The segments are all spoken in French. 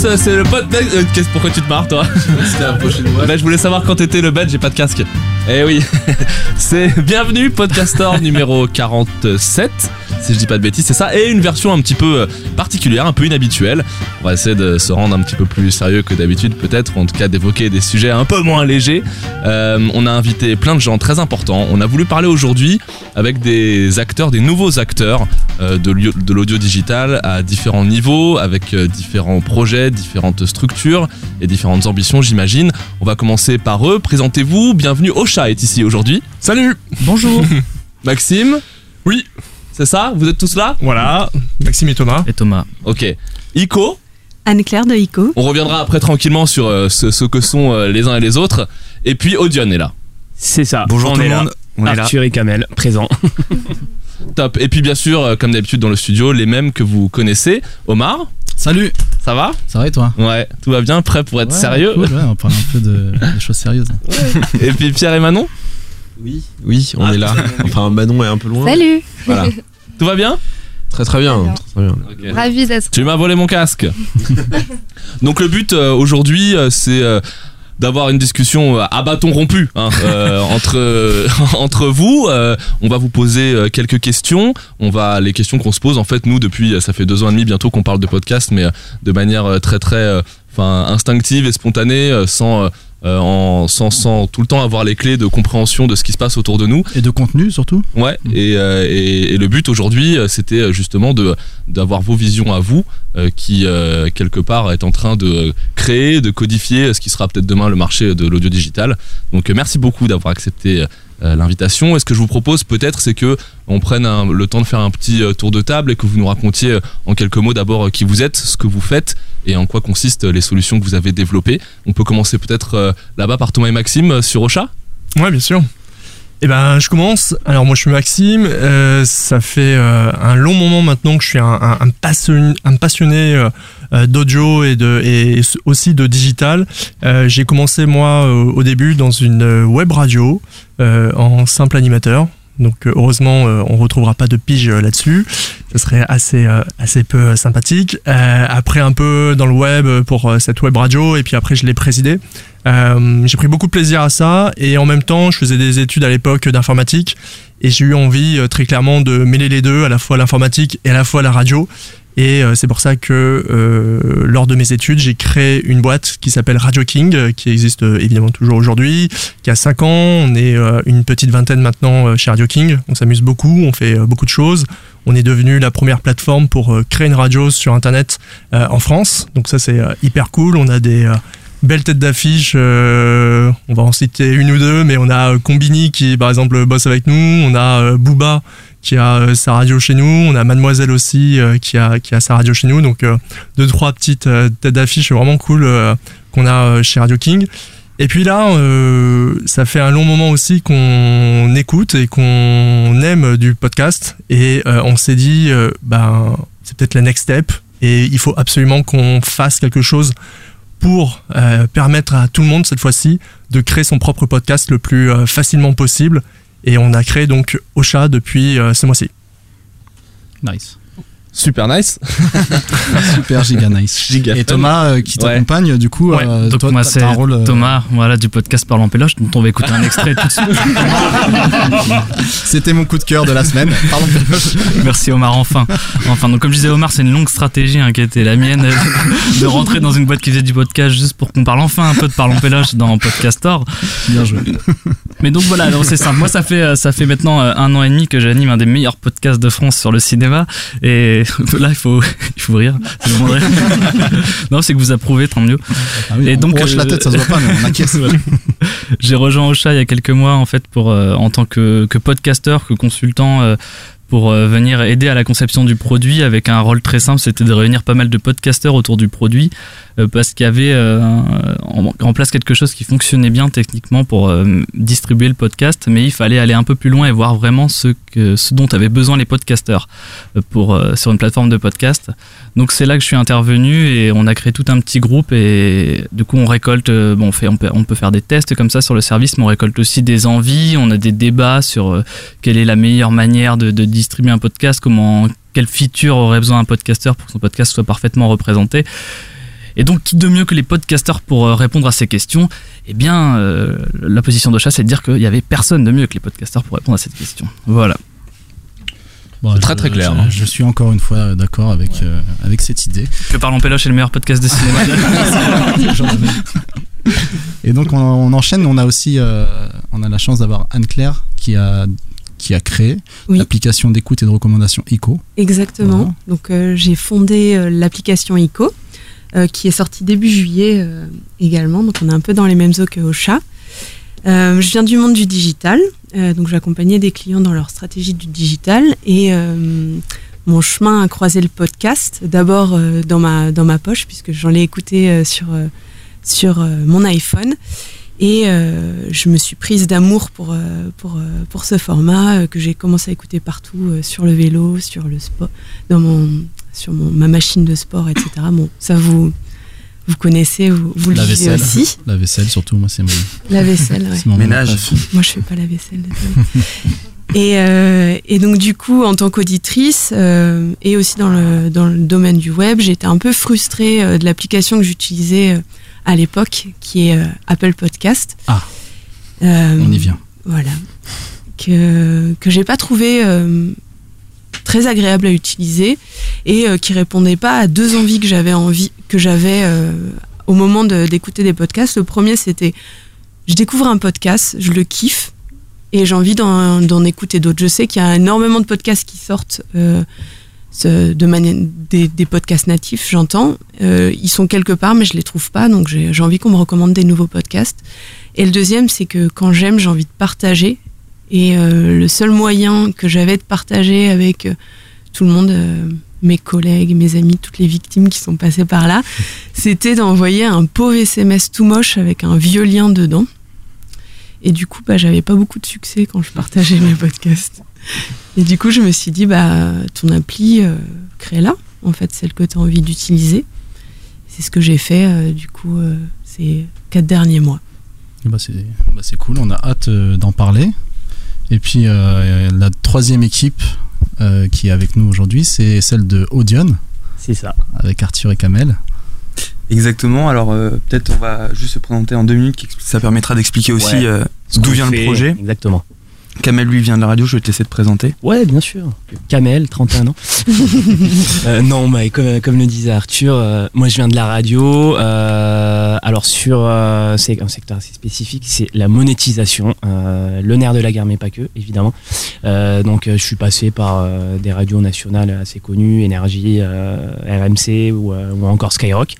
Tous, c'est le pote. Euh, pourquoi tu te marres toi C'était prochaine fois. Bah, je voulais savoir quand t'étais le bed, j'ai pas de casque. Eh oui, c'est bienvenue, podcaster numéro 47, si je dis pas de bêtises, c'est ça, et une version un petit peu euh, particulière, un peu inhabituelle. On va essayer de se rendre un petit peu plus sérieux que d'habitude, peut-être, ou en tout cas d'évoquer des sujets un peu moins légers. Euh, on a invité plein de gens très importants. On a voulu parler aujourd'hui avec des acteurs, des nouveaux acteurs de l'io- de l'audio digital à différents niveaux, avec euh, différents projets, différentes structures et différentes ambitions, j'imagine. On va commencer par eux. Présentez-vous. Bienvenue. Ocha est ici aujourd'hui. Salut Bonjour. Maxime. Oui. C'est ça? Vous êtes tous là? Voilà, Maxime et Thomas. Et Thomas. Ok. Ico. Anne-Claire de ICO. On reviendra après tranquillement sur euh, ce, ce que sont euh, les uns et les autres. Et puis Odion est là. C'est ça. Bonjour on tout là. On est là. Arthur et Kamel, présents. Top. Et puis bien sûr, euh, comme d'habitude dans le studio, les mêmes que vous connaissez. Omar. Salut. Ça va? Ça va et toi? Ouais, tout va bien, prêt pour être Ouais, sérieux. cool, ouais, on parle un peu de, de choses sérieuses. Et puis Pierre et Manon? Oui, oui, on Ah, est là. Enfin, Manon est un peu loin. Salut Voilà. Tout va bien? Très très bien. Très bien. Ravi d'être Tu m'as volé mon casque. Donc le but euh, aujourd'hui, euh, c'est euh, d'avoir une discussion euh, à bâton rompu hein, euh, entre euh, entre vous. Euh, on va vous poser quelques questions. On va les questions qu'on se pose en fait nous depuis ça fait deux ans et demi bientôt qu'on parle de podcast, mais de manière très très enfin instinctive et spontanée, euh, sans euh, en, sans, sans tout le temps avoir les clés de compréhension de ce qui se passe autour de nous. Et de contenu surtout Ouais, et, euh, et, et le but aujourd'hui, euh, c'était euh, justement de d'avoir vos visions à vous, euh, qui euh, quelque part est en train de créer, de codifier ce qui sera peut-être demain le marché de l'audio digital. Donc euh, merci beaucoup d'avoir accepté euh, l'invitation. Et ce que je vous propose peut-être, c'est que on prenne le temps de faire un petit euh, tour de table et que vous nous racontiez euh, en quelques mots d'abord euh, qui vous êtes, ce que vous faites et en quoi consistent les solutions que vous avez développées. On peut commencer peut-être euh, là-bas par Thomas et Maxime euh, sur Ocha. Ouais, bien sûr. Eh ben, je commence. Alors, moi, je suis Maxime. Euh, ça fait euh, un long moment maintenant que je suis un, passionné, euh, euh, d'audio et, et aussi de digital. Euh, J'ai commencé, moi, euh, au début, dans une euh, web radio euh, en simple animateur. Donc, euh, heureusement, euh, on retrouvera pas de pige euh, là-dessus. Ce serait assez, euh, assez peu euh, sympathique. Euh, après, un peu dans le web euh, pour euh, cette web radio. Et puis après, je l'ai présidé. Euh, j'ai pris beaucoup de plaisir à ça et en même temps je faisais des études à l'époque d'informatique et j'ai eu envie euh, très clairement de mêler les deux, à la fois l'informatique et à la fois la radio. Et euh, c'est pour ça que euh, lors de mes études, j'ai créé une boîte qui s'appelle Radio King, euh, qui existe évidemment toujours aujourd'hui, qui a 5 ans. On est une petite vingtaine maintenant chez Radio King. On s'amuse beaucoup, on fait beaucoup de choses. On est devenu la première plateforme pour créer une radio sur Internet en France. Donc ça c'est hyper cool. On a des belles têtes d'affiche. on va en citer une ou deux, mais on a Combini qui, par exemple, bosse avec nous. On a Booba qui a euh, sa radio chez nous. On a Mademoiselle aussi euh, qui, a, qui a sa radio chez nous. Donc, euh, deux, trois petites têtes d'affiche vraiment cool qu'on a chez Radio King. Et puis là, ça fait un long moment aussi qu'on écoute et qu'on aime du podcast. Et on s'est dit, ben, c'est peut-être la next step. Et il faut absolument qu'on fasse quelque chose pour permettre à tout le monde cette fois-ci de créer son propre podcast le plus facilement possible. Et on a créé donc Ocha depuis euh, ce mois-ci. Nice. Super nice. Super giga nice. Giga Et. Thomas euh, qui Ouais. t'accompagne, du coup, Ouais. euh, Donc toi, moi c'est euh, Thomas, voilà du podcast Parlant Péloche, dont on va écouter un extrait tout de suite. C'était mon coup de cœur de la semaine. Pardon. Merci Omar, enfin. Enfin, donc comme je disais Omar, c'est une longue stratégie hein, qui était la mienne de rentrer dans une boîte qui faisait du podcast juste pour qu'on parle enfin un peu de Parlons Péloche dans Podcastor. Bien joué. Mais donc voilà, c'est simple. Moi, ça fait, euh, ça fait maintenant euh, un an et demi que j'anime un des meilleurs podcasts de France sur le cinéma. Et là, il faut, il faut rire. Non, c'est que vous approuvez, tant mieux. Ah oui, Et on donc, hoche la euh, tête, ça se voit pas, mais on acquiesce. J'ai rejoint Ocha il y a quelques mois en fait pour euh, en tant que, que podcasteur, que consultant euh, pour venir aider à la conception du produit avec un rôle très simple, c'était de réunir pas mal de podcasteurs autour du produit parce qu'il y avait euh, en, place quelque chose qui fonctionnait bien techniquement pour euh, distribuer le podcast, mais il fallait aller un peu plus loin et voir vraiment ce, que, ce dont avaient besoin les podcasteurs euh, pour, euh, sur une plateforme de podcast. Donc c'est là que je suis intervenu et on a créé tout un petit groupe et du coup on récolte, euh, bon on, fait, on, peut, on peut faire des tests comme ça sur le service, mais on récolte aussi des envies, on a des débats sur euh, quelle est la meilleure manière de, de distribuer un podcast, comment, quelle feature aurait besoin un podcasteur pour que son podcast soit parfaitement représenté. Et donc, qui de mieux que les podcasteurs pour euh, répondre à ces questions? Eh bien, euh, la position d'Ocha, c'est de dire qu'il y avait personne de mieux que les podcasteurs pour répondre à cette question. Voilà. Bon, très, je- très clair, Je, hein. je suis encore une fois d'accord avec, euh, avec cette idée. Que Parlons Péloche est le meilleur podcast de cinéma. Et donc on, on enchaîne. On a aussi, euh, on a la chance d'avoir Anne Claire qui a qui a créé Oui. l'application d'écoute et de recommandation ICO. Exactement. Voilà. Donc euh, j'ai fondé euh, l'application ICO, euh, qui est sortie début juillet euh, également. Donc on est un peu dans les mêmes eaux que Ocha. Euh, je viens du monde du digital, donc j'accompagnais des clients dans leur stratégie du digital et mon chemin a croisé le podcast. D'abord dans ma dans ma poche puisque j'en ai écouté sur sur mon iPhone. Et je me suis prise d'amour pour, pour, pour ce format que j'ai commencé à écouter partout sur le vélo, sur le sport, dans mon, sur mon, ma machine de sport, etc. Bon, ça vous, vous connaissez, vous, vous le La vivez vaisselle. aussi. La vaisselle surtout, moi c'est mon, La vaisselle, ouais. c'est mon Ménage. Moi, je fais pas la vaisselle. et, euh, et donc, du coup, en tant qu'auditrice euh, et aussi dans le, dans le domaine du web, j'étais un peu frustrée euh, de l'application que j'utilisais euh, à l'époque, qui est euh, Apple Podcast. Ah. Euh, On y vient. Voilà. Que, que j'ai pas trouvé euh, très agréable à utiliser et euh, qui répondait pas à deux envies que j'avais envie que j'avais euh, au moment d'écouter des podcasts. Le premier c'était je découvre un podcast, je le kiffe et j'ai envie d'en écouter d'autres. Je sais qu'il y a énormément de podcasts qui sortent euh, ce- de des, des podcasts natifs, j'entends. Ils sont quelque part, mais je les trouve pas, donc j'ai j'ai envie qu'on me recommande des nouveaux podcasts. Et le deuxième, c'est que quand j'aime, j'ai envie de partager. Et euh, le seul moyen que j'avais de partager avec euh, tout le monde, euh, mes collègues, mes amis, toutes les victimes qui sont passées par là, c'était d'envoyer un pauvre SMS tout moche avec un vieux lien dedans. Et du coup, bah, j'avais pas beaucoup de succès quand je partageais mes podcasts. Et du coup, je me suis dit, bah, ton appli, euh, crée-la, en fait, celle que tu as envie d'utiliser. C'est ce que j'ai fait, euh, du coup, ces quatre derniers mois. Ben, c'est bah, cool, on a hâte d'en parler. Et puis euh, la troisième équipe euh, qui est avec nous aujourd'hui, c'est celle de Audion, C'est ça. avec Arthur et Kamel. Exactement. Alors euh, peut-être on va juste se présenter en deux minutes. qui- Ça permettra d'expliquer aussi Ouais. euh, d'où vient le projet. Exactement. Kamel lui vient de la radio. Je vais te laisser te présenter. Ouais, bien sûr. Kamel, 31 ans. Euh, non, bah, comme, comme le disait Arthur, euh, moi je viens de la radio. euh, alors sur, c'est un secteur assez spécifique, c'est la monétisation, le nerf de la guerre, mais pas que, évidemment. Donc je suis passé par des radios nationales assez connues, Énergie, RMC ou, ou encore Skyrock.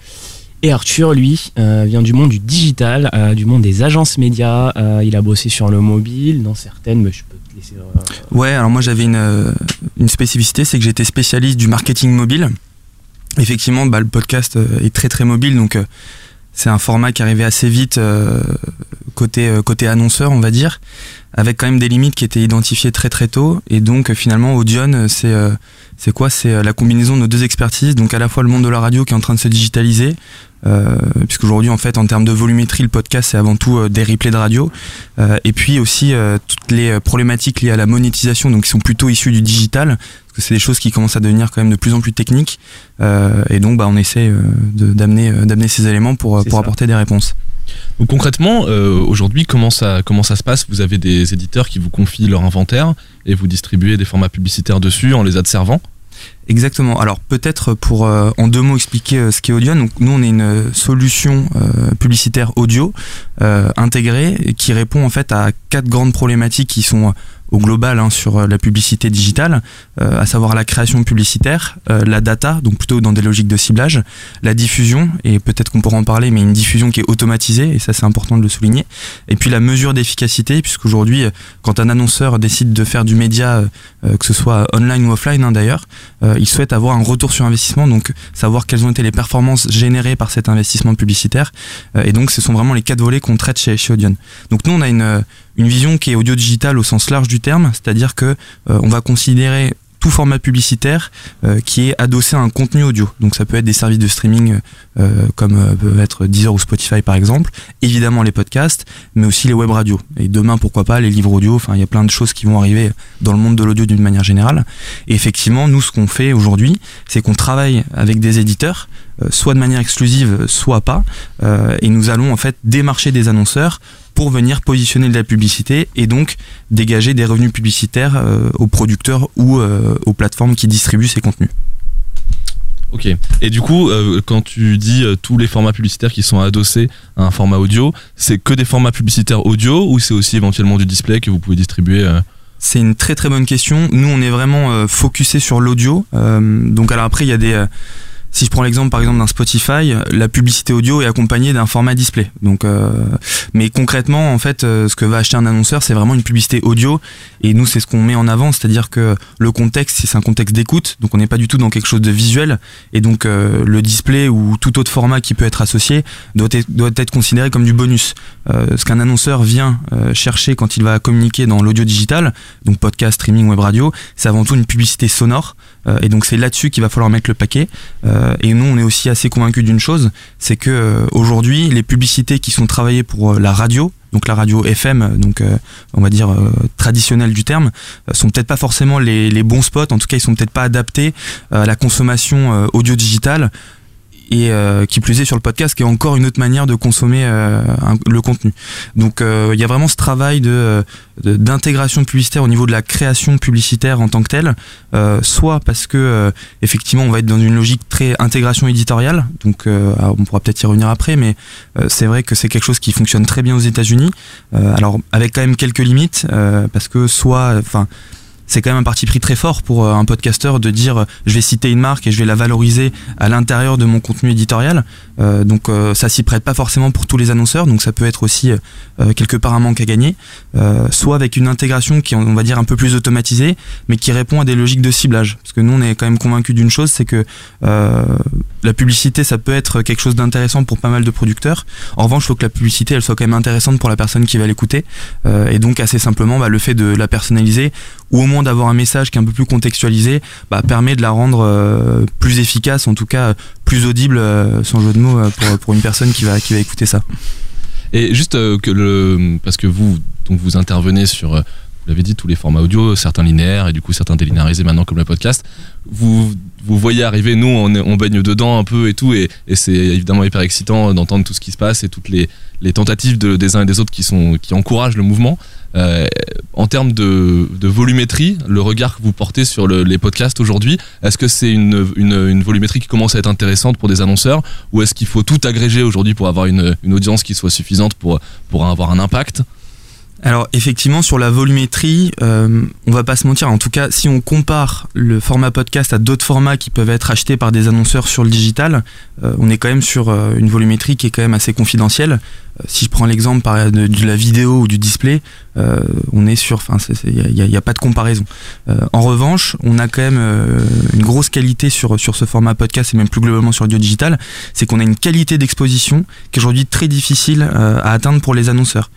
Et Arthur, lui, euh, vient du monde du digital, euh, du monde des agences médias. Euh, il a bossé sur le mobile, dans certaines, mais je peux te laisser. Ouais. Alors moi j'avais une une spécificité, c'est que j'étais spécialiste du marketing mobile. Effectivement, bah, le podcast est très très mobile, donc c'est un format qui arrivait assez vite euh, côté euh, côté annonceur, on va dire, avec quand même des limites qui étaient identifiées très très tôt. Et donc euh, finalement, Audion, c'est quoi? C'est la combinaison de nos deux expertises, donc à la fois le monde de la radio qui est en train de se digitaliser, puisqu'aujourd'hui en fait en termes de volumétrie, le podcast c'est avant tout des replays de radio, et puis aussi toutes les problématiques liées à la monétisation, donc qui sont plutôt issues du digital, que c'est des choses qui commencent à devenir quand même de plus en plus techniques, euh, et donc bah, on essaie euh, d'amener euh, d'amener ces éléments pour, C'est pour ça. apporter des réponses. Donc concrètement, euh, aujourd'hui, comment ça, comment ça se passe? Vous avez des éditeurs qui vous confient leur inventaire et vous distribuez des formats publicitaires dessus en les adservant? Exactement. Alors peut-être pour euh, en deux mots expliquer euh, ce qu'est Audion. Donc nous on est une solution euh, publicitaire audio euh, intégrée qui répond en fait à quatre grandes problématiques qui sont euh, au global hein, sur euh, la publicité digitale, à savoir la création publicitaire, euh, la data, donc plutôt dans des logiques de ciblage, la diffusion, et peut-être qu'on pourra en parler, mais une diffusion qui est automatisée, et ça c'est important de le souligner, et puis la mesure d'efficacité, puisqu'aujourd'hui, euh, quand un annonceur décide de faire du média, euh, euh, que ce soit online ou offline hein, d'ailleurs, euh, il souhaite avoir un retour sur investissement, donc savoir quelles ont été les performances générées par cet investissement publicitaire, euh, et donc ce sont vraiment les quatre volets qu'on traite chez, chez Audion. Donc nous on a une, euh, une vision qui est audio digital au sens large du terme, c'est-à-dire que euh, on va considérer tout format publicitaire euh, qui est adossé à un contenu audio. Donc ça peut être des services de streaming euh, comme euh, peut être Deezer ou Spotify par exemple, évidemment les podcasts, mais aussi les web radios. Et demain pourquoi pas les livres audio, enfin il y a plein de choses qui vont arriver dans le monde de l'audio d'une manière générale. Et effectivement, nous ce qu'on fait aujourd'hui, c'est qu'on travaille avec des éditeurs soit de manière exclusive, soit pas. Euh, et nous allons en fait démarcher des annonceurs pour venir positionner de la publicité et donc dégager des revenus publicitaires euh, aux producteurs ou euh, aux plateformes qui distribuent ces contenus. Ok. Et du coup, euh, quand tu dis euh, tous les formats publicitaires qui sont adossés à un format audio, c'est que des formats publicitaires audio ou c'est aussi éventuellement du display que vous pouvez distribuer euh C'est une très très bonne question. Nous, on est vraiment euh, focusé sur l'audio. Euh, donc alors après, il y a des euh, si je prends l'exemple par exemple d'un Spotify, la publicité audio est accompagnée d'un format display. Donc, euh, mais concrètement, en fait, euh, ce que va acheter un annonceur, c'est vraiment une publicité audio. Et nous, c'est ce qu'on met en avant, c'est-à-dire que le contexte, c'est un contexte d'écoute, donc on n'est pas du tout dans quelque chose de visuel. Et donc euh, le display ou tout autre format qui peut être associé doit être, considéré comme du bonus. Ce qu'un annonceur vient chercher quand il va communiquer dans l'audio digital, donc podcast, streaming, web radio, c'est avant tout une publicité sonore. Euh, et donc c'est là-dessus qu'il va falloir mettre le paquet. Euh, et nous, on est aussi assez convaincus d'une chose, c'est que euh, aujourd'hui, les publicités qui sont travaillées pour la radio, donc la radio FM, donc on va dire traditionnelle du terme, sont peut-être pas forcément les, les bons spots. En tout cas, ils sont peut-être pas adaptés à la consommation audio digitale et euh, qui plus est sur le podcast, qui est encore une autre manière de consommer euh, le contenu. Donc euh, il y a vraiment ce travail de de- d'intégration publicitaire au niveau de la création publicitaire en tant que telle, euh, soit parce que euh, effectivement on va être dans une logique très intégration éditoriale, donc euh, on pourra peut-être y revenir après, mais euh, c'est vrai que c'est quelque chose qui fonctionne très bien aux États-Unis, euh, alors avec quand même quelques limites, euh, parce que soit, enfin c'est quand même un parti pris très fort pour euh, un podcasteur de dire euh, je vais citer une marque et je vais la valoriser à l'intérieur de mon contenu éditorial. Euh, donc euh, ça s'y prête pas forcément pour tous les annonceurs, donc ça peut être aussi euh, quelque part un manque à gagner. Euh, soit avec une intégration qui est, on va dire un peu plus automatisée, mais qui répond à des logiques de ciblage. Parce que nous on est quand même convaincus d'une chose, c'est que euh, la publicité ça peut être quelque chose d'intéressant pour pas mal de producteurs. En revanche, il faut que la publicité elle soit quand même intéressante pour la personne qui va l'écouter. Euh, et donc assez simplement, bah, le fait de la personnaliser ou au moins d'avoir un message qui est un peu plus contextualisé, bah, permet de la rendre euh, plus efficace, en tout cas plus audible, euh, sans jeu de mots, euh, pour, pour une personne qui va, qui va écouter ça. Et juste euh, que le, parce que vous, donc vous intervenez sur, euh, vous l'avez dit, tous les formats audio, certains linéaires et du coup certains délinéarisés maintenant comme le podcast. Vous, vous voyez arriver, nous on, on baigne dedans un peu et tout, et, c'est évidemment hyper excitant d'entendre tout ce qui se passe et toutes les, les tentatives de- des uns et des autres qui, sont, qui encouragent le mouvement. Euh, en termes de, volumétrie, le regard que vous portez sur le- les podcasts aujourd'hui, est-ce que c'est une, volumétrie qui commence à être intéressante pour des annonceurs ou est-ce qu'il faut tout agréger aujourd'hui pour avoir une, audience qui soit suffisante pour, pour avoir un impact? Alors effectivement sur la volumétrie, euh, on va pas se mentir. En tout cas, si on compare le format podcast à d'autres formats qui peuvent être achetés par des annonceurs sur le digital, euh, on est quand même sur euh, une volumétrie qui est quand même assez confidentielle. Euh, si je prends l'exemple de, de la vidéo ou du display, euh, on est sur, il n'y a, a pas de comparaison. Euh, en revanche, on a quand même une grosse qualité sur sur ce format podcast et même plus globalement sur l'audio digital, c'est qu'on a une qualité d'exposition qui est aujourd'hui très difficile à atteindre pour les annonceurs.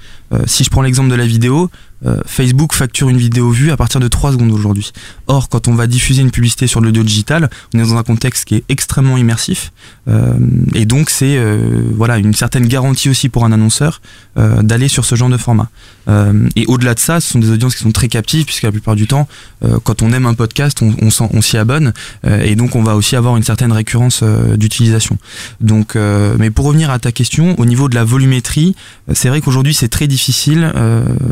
Si je prends l'exemple de la vidéo, euh, Facebook facture une vidéo vue à partir de 3 secondes aujourd'hui. Or, quand on va diffuser une publicité sur l'audio digital, on est dans un contexte qui est extrêmement immersif. Euh, et donc, c'est euh, voilà, une certaine garantie aussi pour un annonceur euh, d'aller sur ce genre de format. Euh, et au-delà de ça, ce sont des audiences qui sont très captives, puisque la plupart du temps, euh, quand on aime un podcast, on, s'y abonne. Et donc, on va aussi avoir une certaine récurrence d'utilisation. Donc, mais pour revenir à ta question, au niveau de la volumétrie, c'est vrai qu'aujourd'hui, c'est très difficile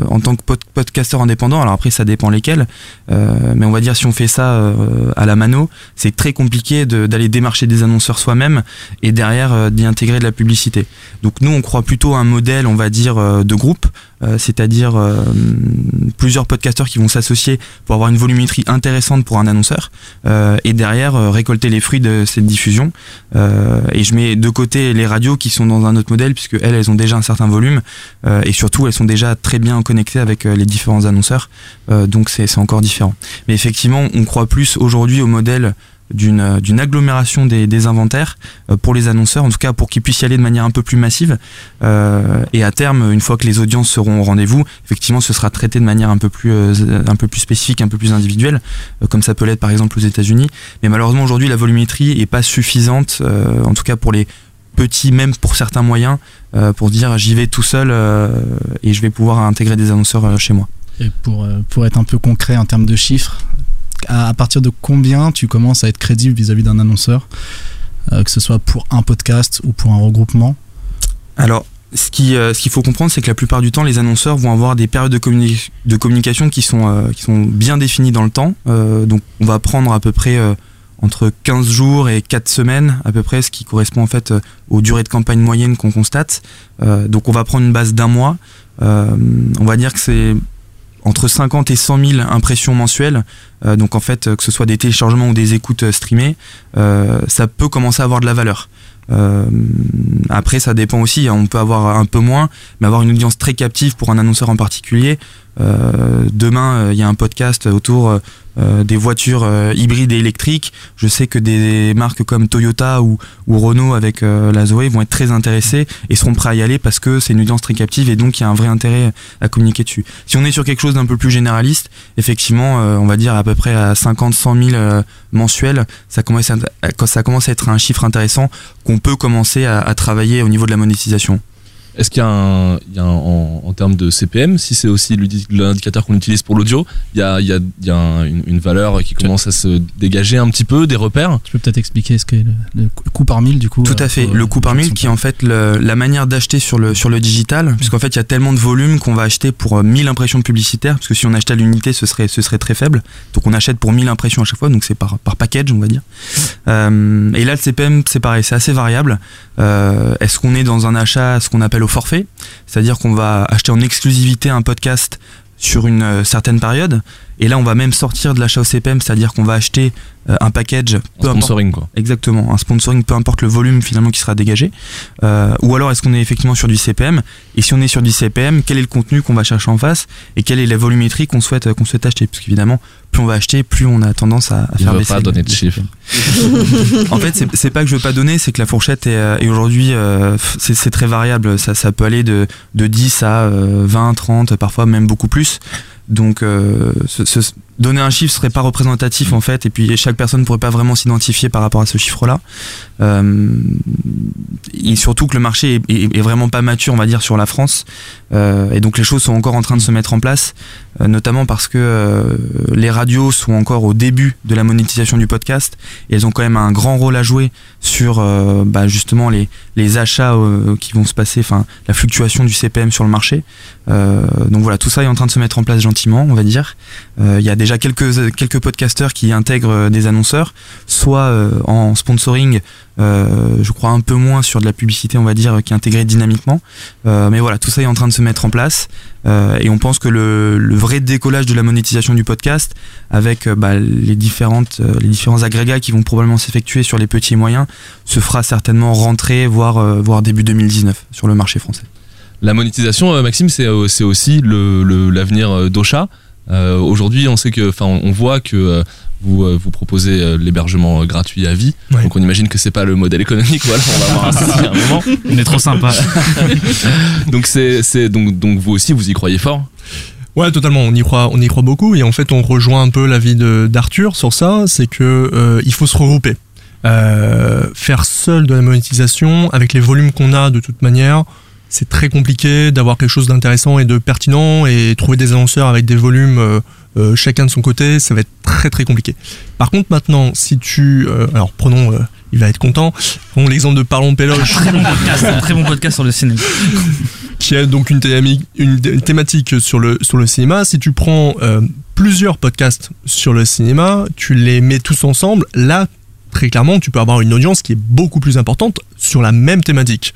en tant que pod- podcasteur indépendant. Alors après, ça dépend lesquels. Euh, mais on va dire si on fait ça euh, à la mano, c'est très compliqué de- d'aller démarcher des annonceurs soi-même et derrière euh, d'y intégrer de la publicité. Donc nous, on croit plutôt à un modèle, on va dire, euh, de groupe, euh, c'est-à-dire euh, plusieurs podcasteurs qui vont s'associer pour avoir une volumétrie intéressante pour un annonceur et derrière récolter les fruits de cette diffusion. Et je mets de côté les radios qui sont dans un autre modèle puisque elles, elles ont déjà un certain volume et surtout elles sont déjà très bien connectées avec les différents annonceurs. Euh, donc c'est encore différent. Mais effectivement, on croit plus aujourd'hui au modèle d'une euh, agglomération des, inventaires euh, pour les annonceurs, en tout cas pour qu'ils puissent y aller de manière un peu plus massive. Euh, et à terme, une fois que les audiences seront au rendez-vous, effectivement, ce sera traité de manière un peu plus, euh, spécifique, un peu plus individuelle, euh, comme ça peut l'être par exemple aux États-Unis. Mais malheureusement, aujourd'hui, la volumétrie est pas suffisante, euh, en tout cas pour les petits, même pour certains moyens, euh, pour dire j'y vais tout seul euh, et je vais pouvoir intégrer des annonceurs euh, chez moi. Et pour, pour être un peu concret en termes de chiffres, à, à partir de combien tu commences à être crédible vis-à-vis d'un annonceur que ce soit pour un podcast ou pour un regroupement? Alors, ce qui, euh, ce qu'il faut comprendre, c'est que la plupart du temps, les annonceurs vont avoir des périodes de, communi- de communication qui sont, euh, qui sont bien définies dans le temps. Euh, donc, on va prendre à peu près entre 15 jours et 4 semaines, à peu près, ce qui correspond en fait euh, aux durées de campagne moyennes qu'on constate. Euh, donc, on va prendre une base d'un mois. Euh, on va dire que c'est entre 50 et 100 000 impressions mensuelles. Donc, en fait, que ce soit des téléchargements ou des écoutes streamées, ça peut commencer à avoir de la valeur. Après, ça dépend aussi. On peut avoir un peu moins, mais avoir une audience très captive pour un annonceur en particulier. Euh, demain, euh, il y a un podcast autour euh, des voitures hybrides et électriques. Je sais que des marques comme Toyota ou, Renault avec la Zoé vont être très intéressés et seront prêts à y aller parce que c'est une audience très captive et donc il y a un vrai intérêt à communiquer dessus. Si on est sur quelque chose d'un peu plus généraliste, effectivement, on va dire à peu près à 50, 100 000 euh, mensuels, ça commence à, ça commence à être un chiffre intéressant qu'on peut commencer à, à travailler au niveau de la monétisation. Est-ce qu'il y a, un, il y a un- en, en termes de CPM, si c'est aussi l'indicateur qu'on utilise pour l'audio, il y a, il y a- il y a un- une, une valeur qui commence à se dégager un petit peu, des repères Tu peux peut-être expliquer ce qu'est le, le coût par mille du coup Tout euh, à fait. Le euh, coût par mille qui est en fait le- la manière d'acheter sur le, sur le digital, puisqu'en fait il y a tellement de volume qu'on va acheter pour euh, 1000 impressions publicitaires, parce que si on achetait à l'unité ce serait, ce serait très faible. Donc on achète pour 1000 impressions à chaque fois, donc c'est par, par package on va dire. Euh, et là le CPM c'est pareil, c'est assez variable. Euh, Est-ce qu'on est dans un achat, ce qu'on appelle au forfait, c'est-à-dire qu'on va acheter en exclusivité un podcast sur une euh, certaine période, et là on va même sortir de l'achat au CPM, c'est-à-dire qu'on va acheter euh, un package, peu importe sponsoring quoi. Exactement, un sponsoring, peu importe le volume finalement qui sera dégagé. Euh, ou alors est-ce qu'on est effectivement sur du CPM Et si on est sur du CPM, quel est le contenu qu'on va chercher en face? Et quelle est la volumétrie qu'on souhaite, qu'on souhaite acheter? Parce qu'évidemment, plus on va acheter, plus on a tendance à, à Il faire baisser. pas donner de chiffres. En fait, c'est- pas que je veux pas donner, c'est que la fourchette est, euh, est aujourd'hui, euh, c'est très variable. Ça, ça peut aller de, de 10 à euh, 20, 30, parfois même beaucoup plus. Donc, euh, donner un chiffre serait pas représentatif en fait, et puis chaque personne pourrait pas vraiment s'identifier par rapport à ce chiffre-là. Euh, et surtout que le marché est, vraiment pas mature, on va dire, sur la France. Euh, et donc les choses sont encore en train de se mettre en place, notamment parce que euh, les radios sont encore au début de la monétisation du podcast et elles ont quand même un grand rôle à jouer sur euh, bah, justement les, achats euh, qui vont se passer, enfin la fluctuation du CPM sur le marché. Euh, donc voilà, tout ça est en train de se mettre en place gentiment, on va dire. Euh, Il y a déjà quelques, quelques podcasteurs qui intègrent euh, des annonceurs, soit euh, en sponsoring, euh, je crois un peu moins sur de la publicité, on va dire, qui est intégrée dynamiquement. Euh, mais voilà, tout ça est en train de se mettre en place. Euh, et on pense que le, vrai décollage de la monétisation du podcast, avec bah, les, différentes, les différents agrégats qui vont probablement s'effectuer sur les petits et moyens, se fera certainement rentrer, voire, voire début 2019 sur le marché français. La monétisation, Maxime, c'est aussi l'avenir d'Ocha. Euh, Aujourd'hui, on sait que, enfin, on voit que euh, vous euh, vous proposez euh, l'hébergement euh, gratuit à vie. Ouais. Donc, on imagine que c'est pas le modèle économique. Voilà, on va voir un souci à un moment. On est trop sympa. Donc, c'est c'est- donc donc vous aussi, vous y croyez fort? Ouais, totalement. On y croit, on y croit beaucoup. Et en fait, on rejoint un peu l'avis de d'Arthur sur ça. C'est que euh, il faut se regrouper. Euh, faire seul de la monétisation avec les volumes qu'on a de toute manière, c'est très compliqué d'avoir quelque chose d'intéressant et de pertinent et trouver des annonceurs avec des volumes euh, euh, chacun de son côté, ça va être très très compliqué. Par contre, maintenant, si tu, euh, alors prenons, il va être content. Prenons l'exemple de Parlons Péloche. Très bon podcast, un très bon podcast sur le cinéma. qui a donc une thématique, une thé- thématique sur le, sur le cinéma. Si tu prends plusieurs podcasts sur le cinéma, tu les mets tous ensemble, là, très clairement, tu peux avoir une audience qui est beaucoup plus importante sur la même thématique.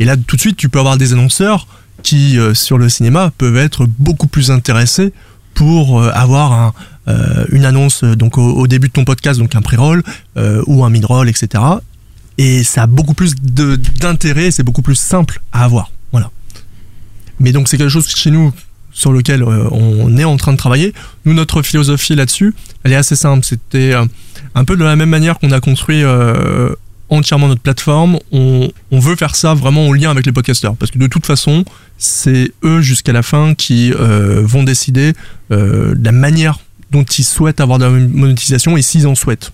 Et là, tout de suite, tu peux avoir des annonceurs qui, euh, sur le cinéma, peuvent être beaucoup plus intéressés pour euh, avoir euh, une annonce donc au, au début de ton podcast, donc un pré-roll ou un mid-roll, etc. Et ça a beaucoup plus d'intérêt, c'est beaucoup plus simple à avoir. Voilà. Mais donc c'est quelque chose chez nous sur lequel on est en train de travailler. Nous, notre philosophie là-dessus, elle est assez simple. C'était un peu de la même manière qu'on a construit entièrement notre plateforme. On, veut faire ça vraiment en lien avec les podcasteurs. Parce que de toute façon, c'est eux jusqu'à la fin qui euh, vont décider euh, la manière dont ils souhaitent avoir de la monétisation et s'ils en souhaitent.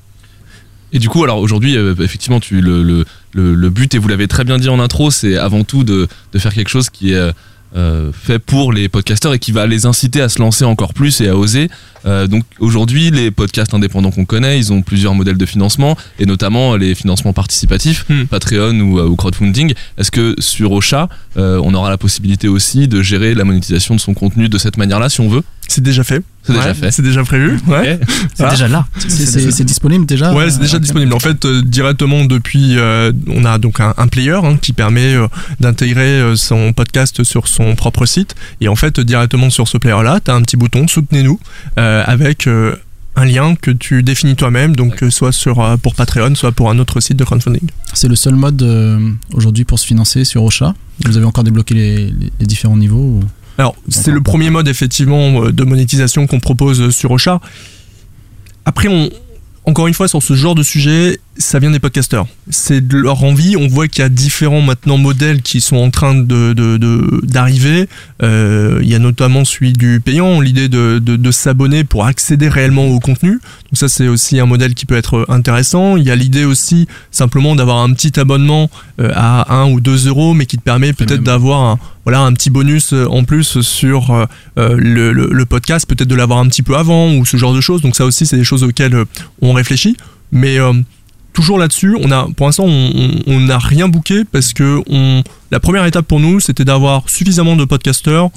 Et du coup, alors aujourd'hui, euh, effectivement, le, le, le but, et vous l'avez très bien dit en intro, c'est avant tout de, de faire quelque chose qui est euh, fait pour les podcasteurs et qui va les inciter à se lancer encore plus et à oser. Euh, donc aujourd'hui, les podcasts indépendants qu'on connaît, ils ont plusieurs modèles de financement et notamment les financements participatifs, Hmm. Patreon ou, euh, ou crowdfunding. Est-ce que sur Ocha, euh, on aura la possibilité aussi de gérer la monétisation de son contenu de cette manière-là si on veut? C'est déjà fait. C'est déjà Ouais, fait. C'est déjà prévu. Ouais. Ok. C'est Ah. déjà là. C'est- disponible déjà Ouais, c'est déjà Ok. disponible. En fait, euh, directement depuis, euh, on a donc un, un player hein, qui permet euh, d'intégrer euh, son podcast sur son propre site. Et en fait, directement sur ce player-là, tu as un petit bouton soutenez-nous euh, avec euh, un lien que tu définis toi-même, donc euh, soit sur euh, pour Patreon, soit pour un autre site de crowdfunding. C'est le seul mode euh, aujourd'hui pour se financer sur Ocha. Vous avez encore débloqué les, les- les différents niveaux ou- Alors, c'est le premier mode effectivement euh, de monétisation qu'on propose euh, sur Ocha. Après, on, encore une fois, sur ce genre de sujet, ça vient des podcasteurs. C'est de leur envie. On voit qu'il y a différents maintenant modèles qui sont en train de de- de- d'arriver. Euh, il y a notamment celui du payant, l'idée de, de, s'abonner pour accéder réellement au contenu. Donc ça, c'est aussi un modèle qui peut être intéressant. Il y a l'idée aussi simplement d'avoir un petit abonnement euh, à 1 ou 2 euros, mais qui te permet peut-être d'avoir un, voilà, un petit bonus euh, en plus sur le, le- le podcast, peut-être de l'avoir un petit peu avant ou ce genre de choses. Donc ça aussi, c'est des choses auxquelles on réfléchit. Mais euh, toujours là-dessus, on pour l'instant, on n'a rien booké parce que la première étape pour nous, c'était d'avoir suffisamment de podcasteurs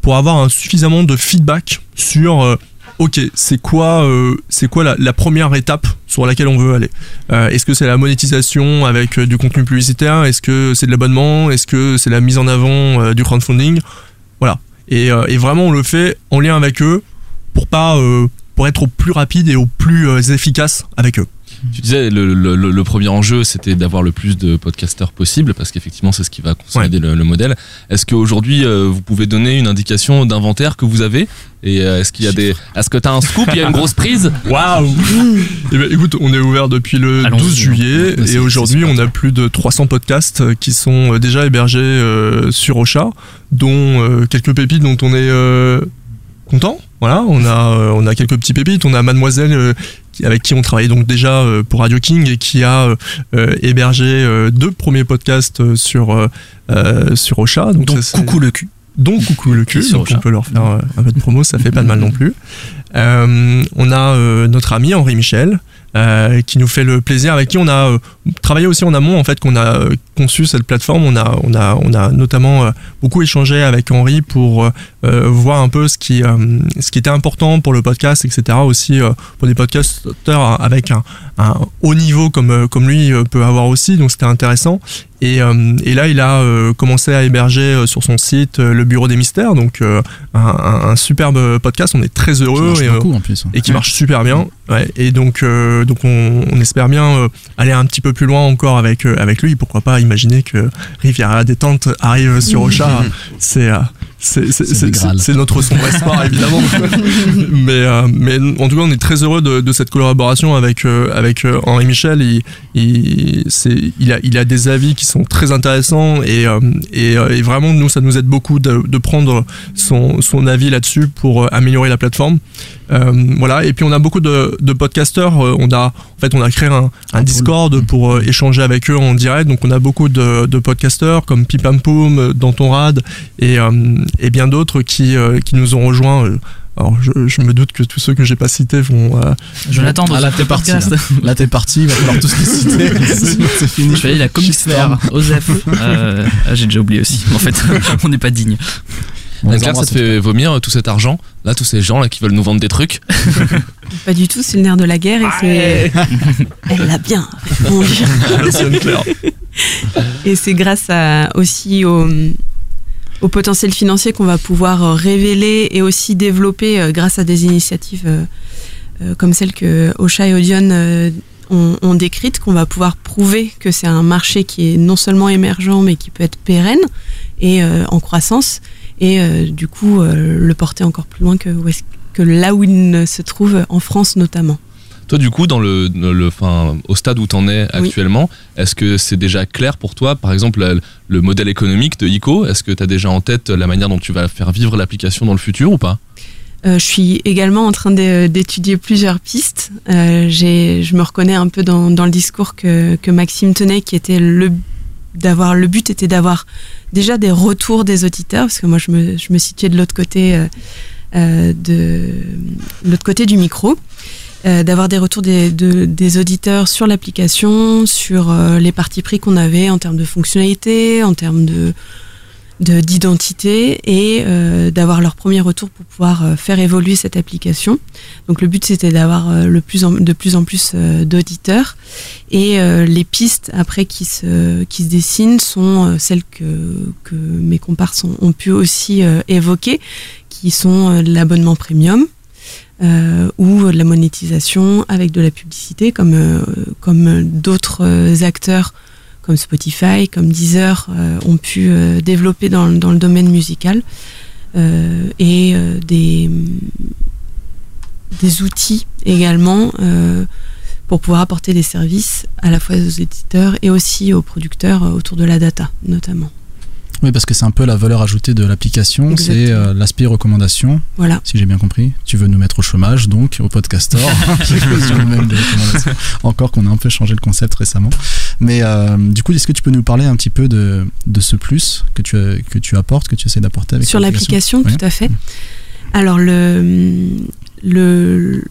pour avoir suffisamment de feedback sur euh, ok c'est quoi euh, c'est quoi la, première étape sur laquelle on veut aller? Euh, est-ce que c'est la monétisation avec du contenu publicitaire? Est-ce que c'est de l'abonnement? Est-ce que c'est la mise en avant du crowdfunding? Voilà. Et, vraiment on le fait en lien avec eux pour être au plus rapide et au plus efficace avec eux Tu disais le, le, le- le premier enjeu c'était d'avoir le plus de podcasteurs possible parce qu'effectivement c'est ce qui va consolider le, le modèle. Est-ce qu'aujourd'hui euh, vous pouvez donner une indication d'inventaire que vous avez? Et euh, est-ce qu'il y a des est-ce que tu as un scoop, il y a une grosse prise? Waouh! Eh ben, écoute, on est ouvert depuis le Allons-y. 12 juillet c'est- et aujourd'hui on a plus de 300 podcasts euh, qui sont euh, déjà hébergés euh, sur Ocha, dont euh, quelques pépites dont on est euh, content. Voilà, on a euh, on a quelques petits pépites. On a Mademoiselle euh, avec qui on travaillait donc déjà euh, pour Radio King et qui a euh, hébergé deux premiers podcasts sur euh, sur Ocha. Donc, Donc, ça, c'est- coucou le cul. donc coucou le cul, Sur donc Ocha. on peut leur faire un peu de promo, ça fait pas de mal non plus. Euh, on a notre ami Henri Michel euh, qui nous fait le plaisir, avec qui on a euh, travaillé aussi en amont en fait, qu'on a euh, conçu cette plateforme. On a, on a, on a notamment beaucoup échangé avec Henri pour voir un peu ce qui, euh, ce qui était important pour le podcast, etc. Aussi euh, pour des podcasteurs avec un, un haut niveau comme, euh, comme lui euh, peut avoir aussi, donc c'était intéressant. Et, euh, et là, il a euh, commencé à héberger euh, sur son site euh, le Bureau des Mystères, donc euh, un, superbe podcast. On est très heureux et, euh, beaucoup en plus. et qui marche super bien. Ouais, et donc, euh, donc on, on espère bien euh, aller un petit peu plus loin encore avec, euh, avec lui. Pourquoi pas imaginer que Riviera Détente arrive sur Ocha. C'est euh, c'est notre sombre espoir évidemment. mais, euh, mais en tout cas, on est très heureux de, de cette collaboration avec, euh, avec euh, Henri Michel. Il, il, il, a, il a des avis qui sont très intéressants et, euh, et, et vraiment, nous, ça nous aide beaucoup de, de prendre son, son avis là-dessus pour améliorer la plateforme. Voilà, et puis on a beaucoup de, de podcasteurs. On a, en fait, on a créé un, un Discord pour euh, échanger avec eux en direct. Donc on a beaucoup de, de podcasteurs comme Pipam Poum, euh, Danton Rad et, et bien d'autres qui, euh, qui nous ont rejoints. euh. Alors je, je me doute que tous ceux que j'ai pas cités vont. euh, Jonathan, dans Ah, là, t'es parti, podcast. Là t'es parti, il va falloir tous les citer. c'est fini. Je suis allé à la Comic Osef. Euh, ah, J'ai déjà oublié aussi. En fait, on n'est pas digne. Les Claire, ça te fait vomir tout cet argent là, tous ces gens là qui veulent nous vendre des trucs. Pas du tout, c'est le nerf de la guerre et c'est. Elle l'a bien Anne-Claire. Et c'est grâce à, aussi au, au potentiel financier qu'on va pouvoir euh, révéler et aussi développer euh, grâce à des initiatives euh, comme celles que Ocha et euh, ont, décrites, qu'on va pouvoir prouver que c'est un marché qui est non seulement émergent mais qui peut être pérenne et en croissance et du coup le porter encore plus loin que, que là où il se trouve en France notamment. Toi, du coup, dans le, le, enfin, au stade où tu en es Oui. actuellement, est-ce que c'est déjà clair pour toi, par exemple, le, le modèle économique de ICO Est-ce que tu as déjà en tête la manière dont tu vas faire vivre l'application dans le futur ou pas? Euh, je suis également en train d'étudier plusieurs pistes. Euh, je me reconnais un peu dans, dans le discours que, que Maxime tenait, qui était le d'avoir le but était d'avoir déjà des retours des auditeurs parce que moi je me, je me situais de l'autre côté euh, de l'autre côté du micro euh, d'avoir des retours des, de- des auditeurs sur l'application, sur euh, les parties pris qu'on avait en termes de fonctionnalité, en termes de de- d'identité et euh, d'avoir leur premier retour pour pouvoir faire évoluer cette application. Donc le but c'était d'avoir le plus de plus en plus d'auditeurs et les pistes après qui se qui se dessinent sont celles que que mes comparses ont, ont pu aussi évoquer, qui sont l'abonnement premium. Euh, ou de la monétisation avec de la publicité comme euh, comme d'autres euh, acteurs comme Spotify, comme Deezer euh, ont pu euh, développer dans, dans le domaine musical et des des outils également pour pouvoir apporter des services à la fois aux éditeurs et aussi aux producteurs autour de la data notamment. Oui, parce que c'est un peu la valeur ajoutée de l'application, c'est euh, l'aspect recommandation, Voilà. si j'ai bien compris. Tu veux nous mettre au chômage, donc au podcaster. Encore qu'on a un peu changé le concept récemment. Mais euh, du coup, est-ce que tu peux nous parler un petit peu de, de ce plus que tu, que tu apportes, que tu essaies d'apporter avec Sur l'application, tout à fait. Alors le le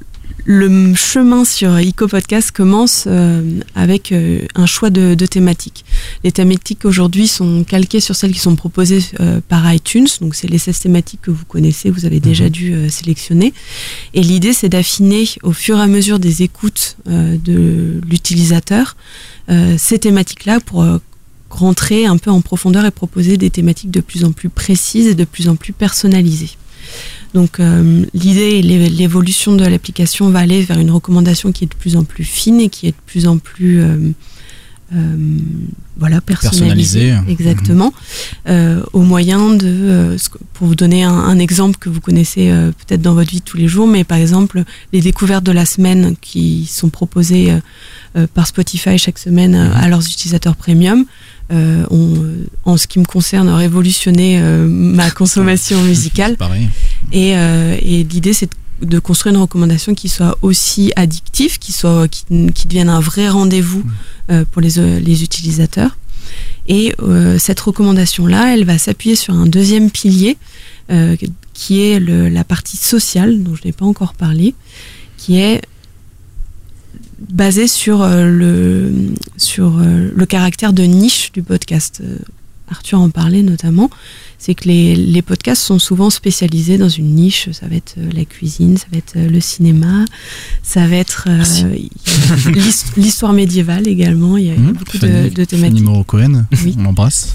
le chemin sur Ico Podcast commence euh, avec euh, un choix de, de thématiques. Les thématiques aujourd'hui sont calquées sur celles qui sont proposées euh, par iTunes, donc c'est les 16 thématiques que vous connaissez, vous avez déjà dû euh, sélectionner. Et l'idée c'est d'affiner au fur et à mesure des écoutes de l'utilisateur ces thématiques-là pour rentrer un peu en profondeur et proposer des thématiques de plus en plus précises et de plus en plus personnalisées. Donc euh, l'idée et l'é- l'évolution de l'application va aller vers une recommandation qui est de plus en plus fine et qui est de plus en plus euh, euh, voilà personnalisée, exactement. Au moyen de pour vous donner un, un exemple que vous connaissez peut-être dans votre vie tous les jours mais par exemple les découvertes de la semaine qui sont proposées par Spotify chaque semaine euh, à leurs utilisateurs premium ont, en ce qui me concerne révolutionné ma consommation musicale. Pareil. Et, euh, et l'idée, c'est de- de construire une recommandation qui soit aussi addictive, qui, soit, qui, qui devienne un vrai rendez-vous euh, pour les, euh, les utilisateurs. Et euh, cette recommandation-là, elle va s'appuyer sur un deuxième pilier, euh, qui est le- la partie sociale, dont je n'ai pas encore parlé, qui est basée sur, le, sur le caractère de niche du podcast. Arthur en parlait notamment c'est que les, les podcasts sont souvent spécialisés dans une niche. Ça va être euh, la cuisine, ça va être euh, le cinéma, ça va être euh, l'his- l'histoire médiévale également. Il y a, Mmh, beaucoup Fanny- de, de thématiques. Fanny Cohen, Oui. on l'embrasse.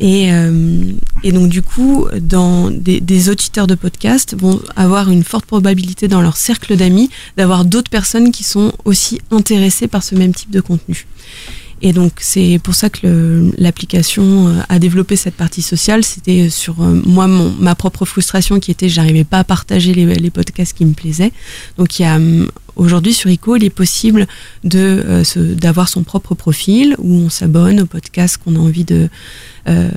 Et, euh, et donc du coup, dans des, des auditeurs de podcasts vont avoir une forte probabilité dans leur cercle d'amis d'avoir d'autres personnes qui sont aussi intéressées par ce même type de contenu. Et donc c'est pour ça que l'application euh, a développé cette partie sociale. C'était sur euh, moi ma propre frustration qui était j'arrivais pas à partager les, podcasts qui me plaisaient. Donc il y a hum, aujourd'hui sur ICO il est possible de euh, d'avoir son propre profil où on s'abonne aux podcasts euh,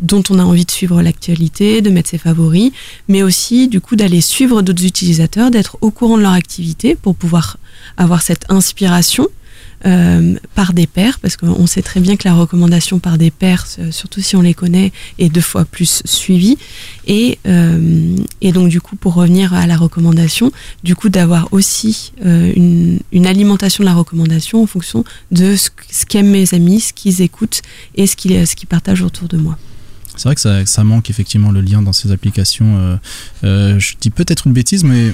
dont on a envie de suivre l'actualité, de mettre ses favoris, mais aussi du coup d'aller suivre d'autres utilisateurs, d'être au courant de leur activité pour pouvoir avoir cette inspiration euh, par des pairs, parce qu'on sait très bien que la recommandation par des pairs, euh, surtout si on les connaît, est deux fois plus suivie. Et, euh, et donc du coup, pour revenir à la recommandation, du coup d'avoir aussi une, alimentation de la recommandation en fonction de ce, qu'aiment mes amis, ce qu'ils écoutent et ce qu'ils qu'ils partagent autour de moi. C'est vrai que ça, ça manque effectivement le lien dans ces applications. Je dis peut-être une bêtise, mais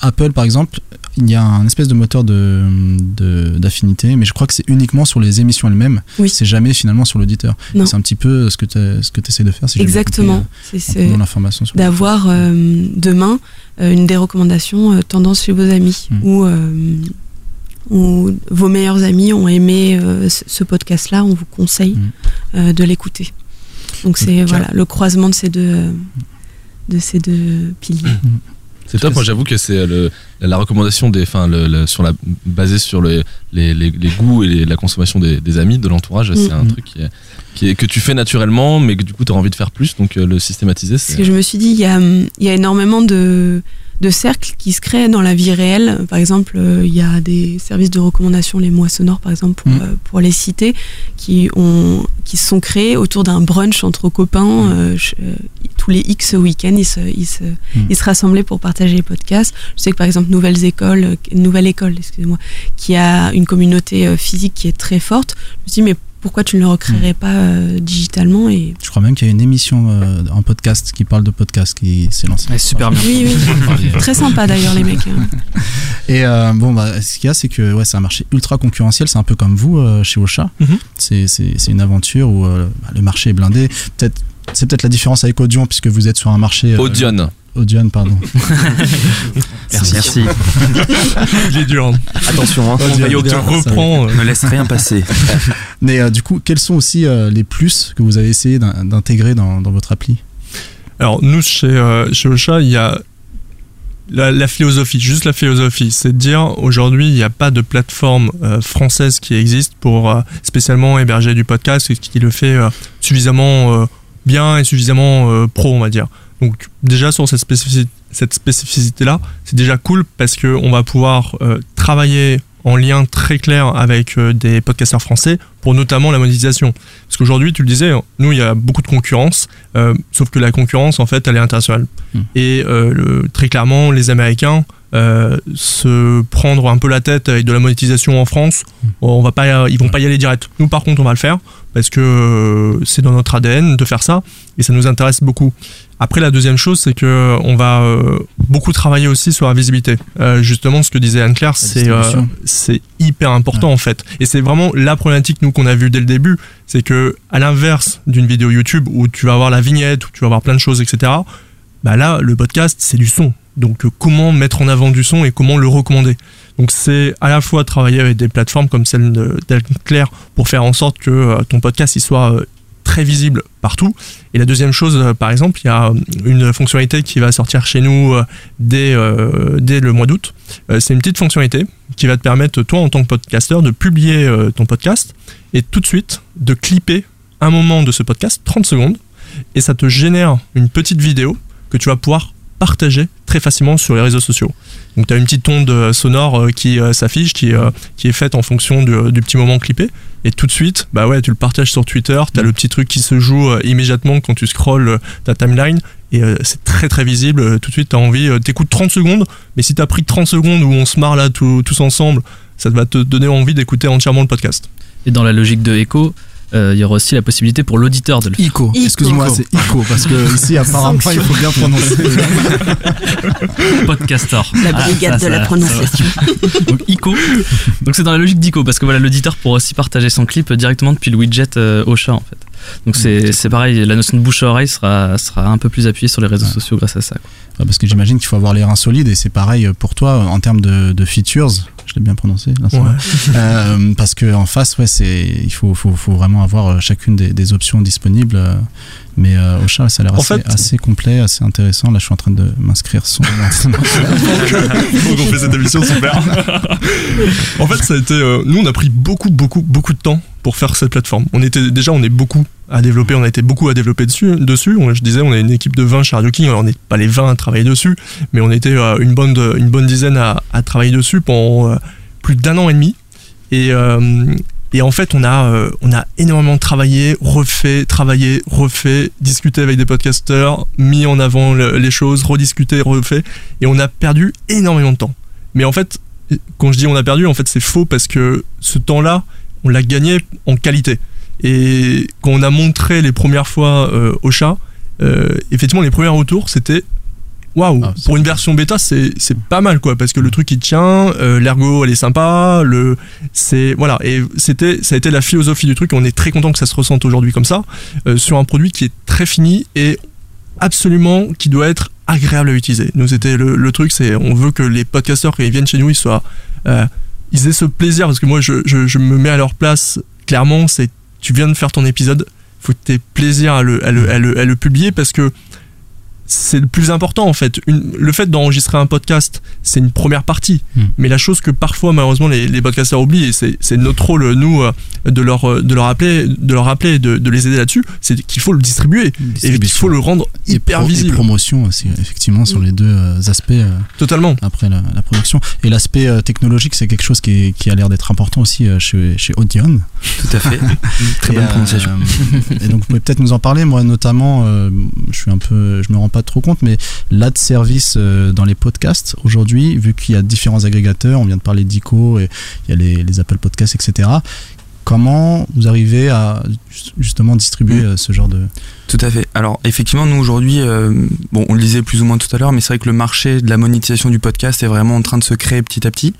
Apple, par exemple, il y a un espèce de moteur de de- d'affinité, mais je crois que c'est uniquement sur les émissions elles-mêmes. Oui. C'est jamais finalement sur l'auditeur. C'est un petit peu ce que tu essaies de faire. Si Exactement. C'est- euh, C'est d'avoir euh, demain euh, une des recommandations euh, tendance chez vos amis Mm. ou où vos meilleurs amis ont aimé euh, ce podcast-là, on vous conseille Mm. euh, de l'écouter. Donc c'est voilà le croisement de ces deux euh, de ces deux piliers. C'est top, moi j'avoue que c'est le, la recommandation des, enfin, sur la, basée sur le, les, les, les goûts et les- la consommation des, des amis, de l'entourage, c'est un Mhm. truc qui est, qui est- que tu fais naturellement, mais que du coup tu as envie de faire plus, donc euh, le systématiser, Parce que je me suis dit, il y a, il y a énormément de, de cercles qui se créent dans la vie réelle. Par exemple, euh, il y a des services de recommandation, les mois sonores par exemple, pour, Mm. euh, pour les citer, qui, ont, qui se sont créés autour d'un brunch entre copains. euh, ch- euh, tous les X week-ends, ils se, ils, se, ils se rassemblaient pour partager les podcasts. Je sais que par exemple, Nouvelles Écoles, Nouvelle École, excusez-moi, qui a une communauté physique qui est très forte, je me suis dit, mais pourquoi tu ne le recréerais pas euh, digitalement et... Je crois même qu'il y a une émission, euh, un podcast qui parle de podcast qui s'est lancée. Ouais, super bien. Oui, oui. Très sympa d'ailleurs, les mecs. hein. Et euh, bon, bah, ce qu'il y a, c'est que ouais, c'est un marché ultra concurrentiel. C'est un peu comme vous euh, chez Ocha. Mhm. C'est une aventure où euh, bah, le marché est blindé. Peut-être. C'est peut-être la différence avec Audion puisque vous êtes sur un marché. euh, Audion. Audion, pardon. Merci. Merci. Il est dur. hein. Attention, hein. On te reprends. euh, ne laisse rien passer. Mais euh, du coup, quels sont aussi euh, les plus que vous avez essayé d'in- d'intégrer dans, dans votre appli? Alors nous chez euh, chez Ocha, il y a la, la philosophie, juste la philosophie, c'est de dire aujourd'hui il n'y a pas de plateforme euh, française qui existe pour euh, spécialement héberger du podcast et qui le fait euh, suffisamment euh, bien et suffisamment euh, pro on va dire. Donc déjà sur cette spécificité, cette spécificité là, c'est déjà cool parce que on va pouvoir euh, travailler en lien très clair avec euh, des podcasteurs français pour notamment la monétisation. Parce qu'aujourd'hui, tu le disais, nous, il y a beaucoup de concurrence, euh, sauf que la concurrence, en fait, elle est internationale. Hmm. Et le- très clairement, les Américains se prendre un peu la tête avec de la monétisation en France, on va pas, ils vont pas y aller direct. Nous, par contre, on va le faire parce que c'est dans notre ADN de faire ça et ça nous intéresse beaucoup. Après, la deuxième chose, c'est que on va euh, beaucoup travailler aussi sur la visibilité. Euh, justement, ce que disait Anne-Claire, c'est euh, hyper important en fait. Et c'est vraiment la problématique nous qu'on a vu dès le début, c'est que à l'inverse d'une vidéo YouTube où tu vas avoir la vignette, où tu vas avoir plein de choses, etc. Bah là, le podcast, c'est du son. Donc, euh, comment mettre en avant du son et comment le recommander? Donc, c'est à la fois travailler avec des plateformes comme celle d'Anne-Claire pour faire en sorte que euh, ton podcast il soit euh, visible partout. Et la deuxième chose, euh, par exemple, il y a euh, une fonctionnalité qui va sortir chez nous euh, dès, dès le mois d'août. C'est une petite fonctionnalité qui va te permettre, toi, en tant que podcasteur, de publier ton podcast et tout de suite de clipper un moment de ce podcast, 30 secondes, et ça te génère une petite vidéo que tu vas pouvoir partager très facilement sur les réseaux sociaux. Donc tu as une petite onde euh, sonore euh, qui euh, s'affiche, qui, qui est faite en fonction du, du petit moment clippé. Et tout de suite, bah ouais, tu le partages sur Twitter, tu as le petit truc qui se joue immédiatement quand tu scrolles euh, ta timeline. Et c'est très très visible. Tout de suite, tu as envie, t'écoutes 30 secondes, mais si tu as pris 30 secondes où on se marre là tout- tous ensemble, ça va te donner envie d'écouter entièrement le podcast. Et dans la logique de Echo, il y aura aussi la possibilité pour l'auditeur de le faire. ICO. Excuse-moi, c'est ICO parce que ici apparemment il faut bien prononcer. Podcaster. La Ah, brigade ça, de la ça, prononciation. Donc ICO. Donc c'est dans la logique d'ICO parce que voilà l'auditeur pourra aussi partager son clip directement depuis le widget euh, Ocha en fait. Donc c'est c'est pareil, la notion de bouche à oreille sera, sera un peu plus appuyée sur les réseaux sociaux grâce à ça. quoi. Parce que j'imagine qu'il faut avoir les reins solides et c'est pareil pour toi en termes de, de features. Je l'ai bien prononcé. là, va. Euh, parce que en face, ouais, c'est il faut, faut, faut vraiment avoir euh, chacune des, des options disponibles. euh, Mais euh, au chat, ça a l'air assez, fait- assez complet, assez intéressant. Là, je suis en train de m'inscrire son. Donc on fait cette émission super. en fait, ça a été. euh, nous, on a pris beaucoup, beaucoup, beaucoup de temps pour faire cette plateforme. On était déjà, on est beaucoup à développer. On a été beaucoup à développer dessus. Dessus, On- je disais, on a une équipe de 20 chez King. On n'est pas les 20 à travailler dessus, mais on était euh, une bonne, une bonne dizaine à, travailler dessus pendant euh, plus d'un an et demi. Et euh, et en fait, on a, on a énormément travaillé, refait, travaillé, refait, discuté avec des podcasteurs, mis en avant le- les choses, rediscuté, refait, et on a perdu énormément de temps. Mais en fait, quand je dis on a perdu, en fait, c'est faux parce que ce temps-là, on l'a gagné en qualité. Et quand on a montré les premières fois euh, au chat, euh, effectivement, les premiers retours, c'était waouh, Ah, c'est pour une version bêta, c'est pas mal quoi, parce que le truc il tient, euh, l'ergo elle est sympa, le c'est voilà, et c'était ça a été la philosophie du truc. Et on est très content que ça se ressente aujourd'hui comme ça sur un produit qui est très fini et absolument qui doit être agréable à utiliser. Nous c'était le, le truc, c'est on veut que les podcasteurs quand ils viennent chez nous, ils soient ils aient ce plaisir parce que moi je, me mets à leur place clairement, c'est tu viens de faire ton épisode, faut que tu aies plaisir à le publier parce que c'est le plus important en fait. Une- le fait d'enregistrer un podcast, c'est une première partie. Hmm. Mais la chose que parfois, malheureusement, les, les podcasteurs oublient, et c'est notre rôle, nous, euh, de leur, euh, de leur rappeler, de leur rappeler, de, de les aider là-dessus, c'est qu'il faut le distribuer et qu'il faut le rendre Et hyper et visible. promotion aussi, effectivement, sur les deux euh, aspects euh, Totalement. après la, la production. Et l'aspect euh, technologique, c'est quelque chose qui, est- qui a l'air d'être important aussi euh, chez, chez Audion. Tout à fait. Très Et, bonne euh, prononciation. et donc vous pouvez peut-être nous en parler. Moi notamment, euh, je suis un peu, je me rends pas trop compte, mais l'ad service euh, dans les podcasts aujourd'hui, vu qu'il y a différents agrégateurs, on vient de parler d'ICO et il y a les, les Apple Podcasts, etc. Comment vous arrivez à justement distribuer Mm. euh, ce genre de Tout à fait. Alors effectivement, nous aujourd'hui, euh, bon, on le disait plus ou moins tout à l'heure, mais c'est vrai que le marché de la monétisation du podcast est vraiment en train de se créer petit à petit.